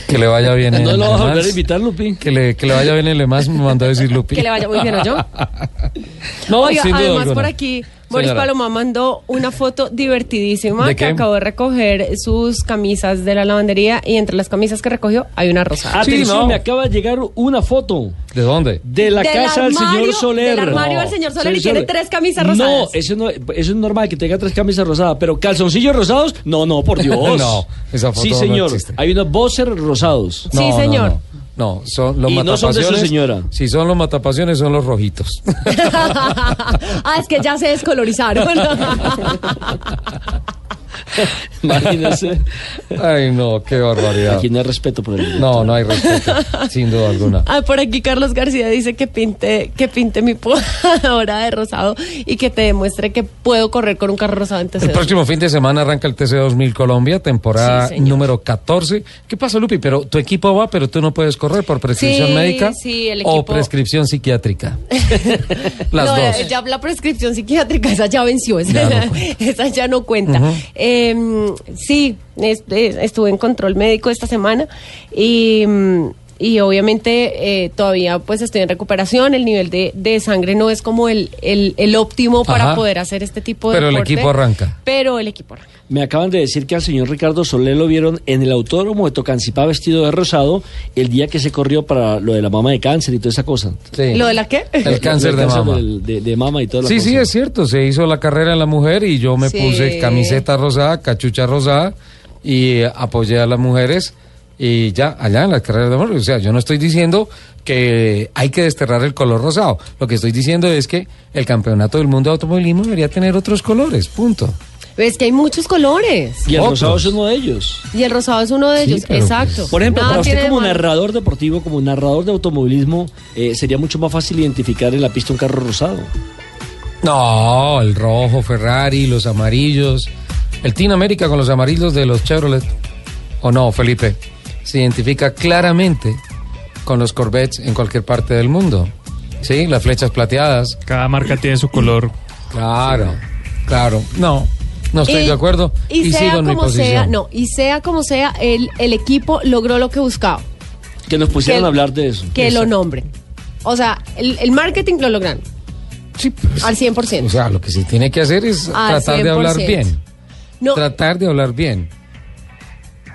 Que le vaya bien en ¿No lo vas a volver a invitar, Lupi? Que le, que le vaya bien en Le Mans, me mandó a decir Lupi. Que le vaya muy bien, ¿o yo? No, Oiga, sin duda además alguna. por aquí Boris Señora. Paloma mandó una foto divertidísima ¿De que acabó de recoger sus camisas de la lavandería y entre las camisas que recogió hay una rosada. Atención, no. me acaba de llegar una foto ¿De dónde? de la Del casa del señor Soler. del armario del señor Soler y tiene tres camisas No, rosadas. eso no, eso es normal que tenga tres camisas rosadas, pero calzoncillos rosados, no, no, por Dios. No, esa foto Sí, no señor. existe. Hay unos boxers rosados. Sí, señor. No, son los Y no son de su matapasiones. señora. Si son los matapasiones, son los rojitos. ah, es que ya se descolorizaron. Imagínese. Ay, no, qué barbaridad. Aquí no hay respeto por el No, no hay respeto, sin duda alguna. Ah, por aquí Carlos García dice que pinte, que pinte mi podadora de rosado y que te demuestre que puedo correr con un carro rosado en TC. El próximo fin de semana arranca el TC 2000 Colombia, temporada Sí, número 14. ¿Qué pasa, Lupi? Pero tu equipo va, pero tú no puedes correr por prescripción Sí, médica sí, el o equipo- prescripción psiquiátrica. Las no, dos. ya la prescripción psiquiátrica, esa ya venció, esa Ya no cuenta. esa ya no cuenta. Ujú. Eh, sí, es- es- estuve en control médico esta semana y, mm, y obviamente eh, todavía pues estoy en recuperación, el nivel de, de sangre no es como el, el, el óptimo para poder hacer este tipo de Pero el equipo arranca. Pero el equipo arranca. Me acaban de decir que al señor Ricardo Soler lo vieron en el autódromo de Tocancipá vestido de rosado el día que se corrió para lo de la mama de cáncer y toda esa cosa. Sí. ¿Lo de la qué? El cáncer de mama. del- de, de mama y todo Sí, sí, es cierto. Se hizo la carrera en la mujer y yo me Sí. puse camiseta rosada, cachucha rosada y eh, apoyé a las mujeres y ya, allá en las carreras de amor. O sea, yo no estoy diciendo que hay que desterrar el color rosado. Lo que estoy diciendo es que el campeonato del mundo de automovilismo debería tener otros colores. Punto. Es que hay muchos colores. Y el Otros. rosado es uno de ellos. Y el rosado es uno de Sí, ellos, pero exacto. pues- Por ejemplo, Nada para usted de como malo. narrador deportivo, como narrador de automovilismo, eh, sería mucho más fácil identificar en la pista un carro rosado. No, el rojo, Ferrari, los amarillos. El Team América con los amarillos de los Chevrolet. ¿O no, Felipe? Se identifica claramente con los Corvettes en cualquier parte del mundo. ¿Sí? Las flechas plateadas. Cada marca tiene su color. Claro, claro. No, no estoy Y- de acuerdo. Y, Y, sea como sea, no, y sea como sea, el, el equipo logró lo que buscaba, Que nos pusieran Que- a hablar de eso. que lo nombren. O sea, el, el marketing lo lograron Sí, pues, al 100%. O sea, lo que se tiene que hacer es Al tratar de hablar 100%. bien. no, Tratar de hablar bien.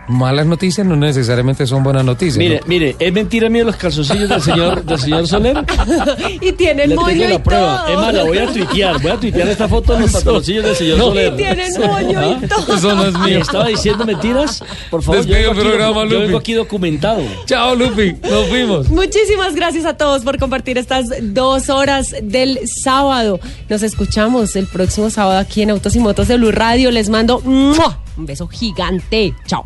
Malas noticias no necesariamente son buenas noticias. Mire, ¿no? mire, es mentira mío los calzoncillos del señor, del señor Soler. y tienen moño tengo y la prueba. todo. Es más, la voy a tuitear. Voy a tuitear esta foto de los pantaloncillos del señor No. Soler. Y tienen moño ¿Ah? y todo. Eso no es ¿Me mío. estaba diciendo mentiras? Por favor, yo Despide vengo, el aquí, programa, yo Lupi. vengo aquí documentado. Chao, Lupi. Nos fuimos. Muchísimas gracias a todos por compartir estas dos horas del sábado. Nos escuchamos el próximo sábado aquí en Autos y Motos de Blue Radio. Les mando ¡mua! un beso gigante. Chao.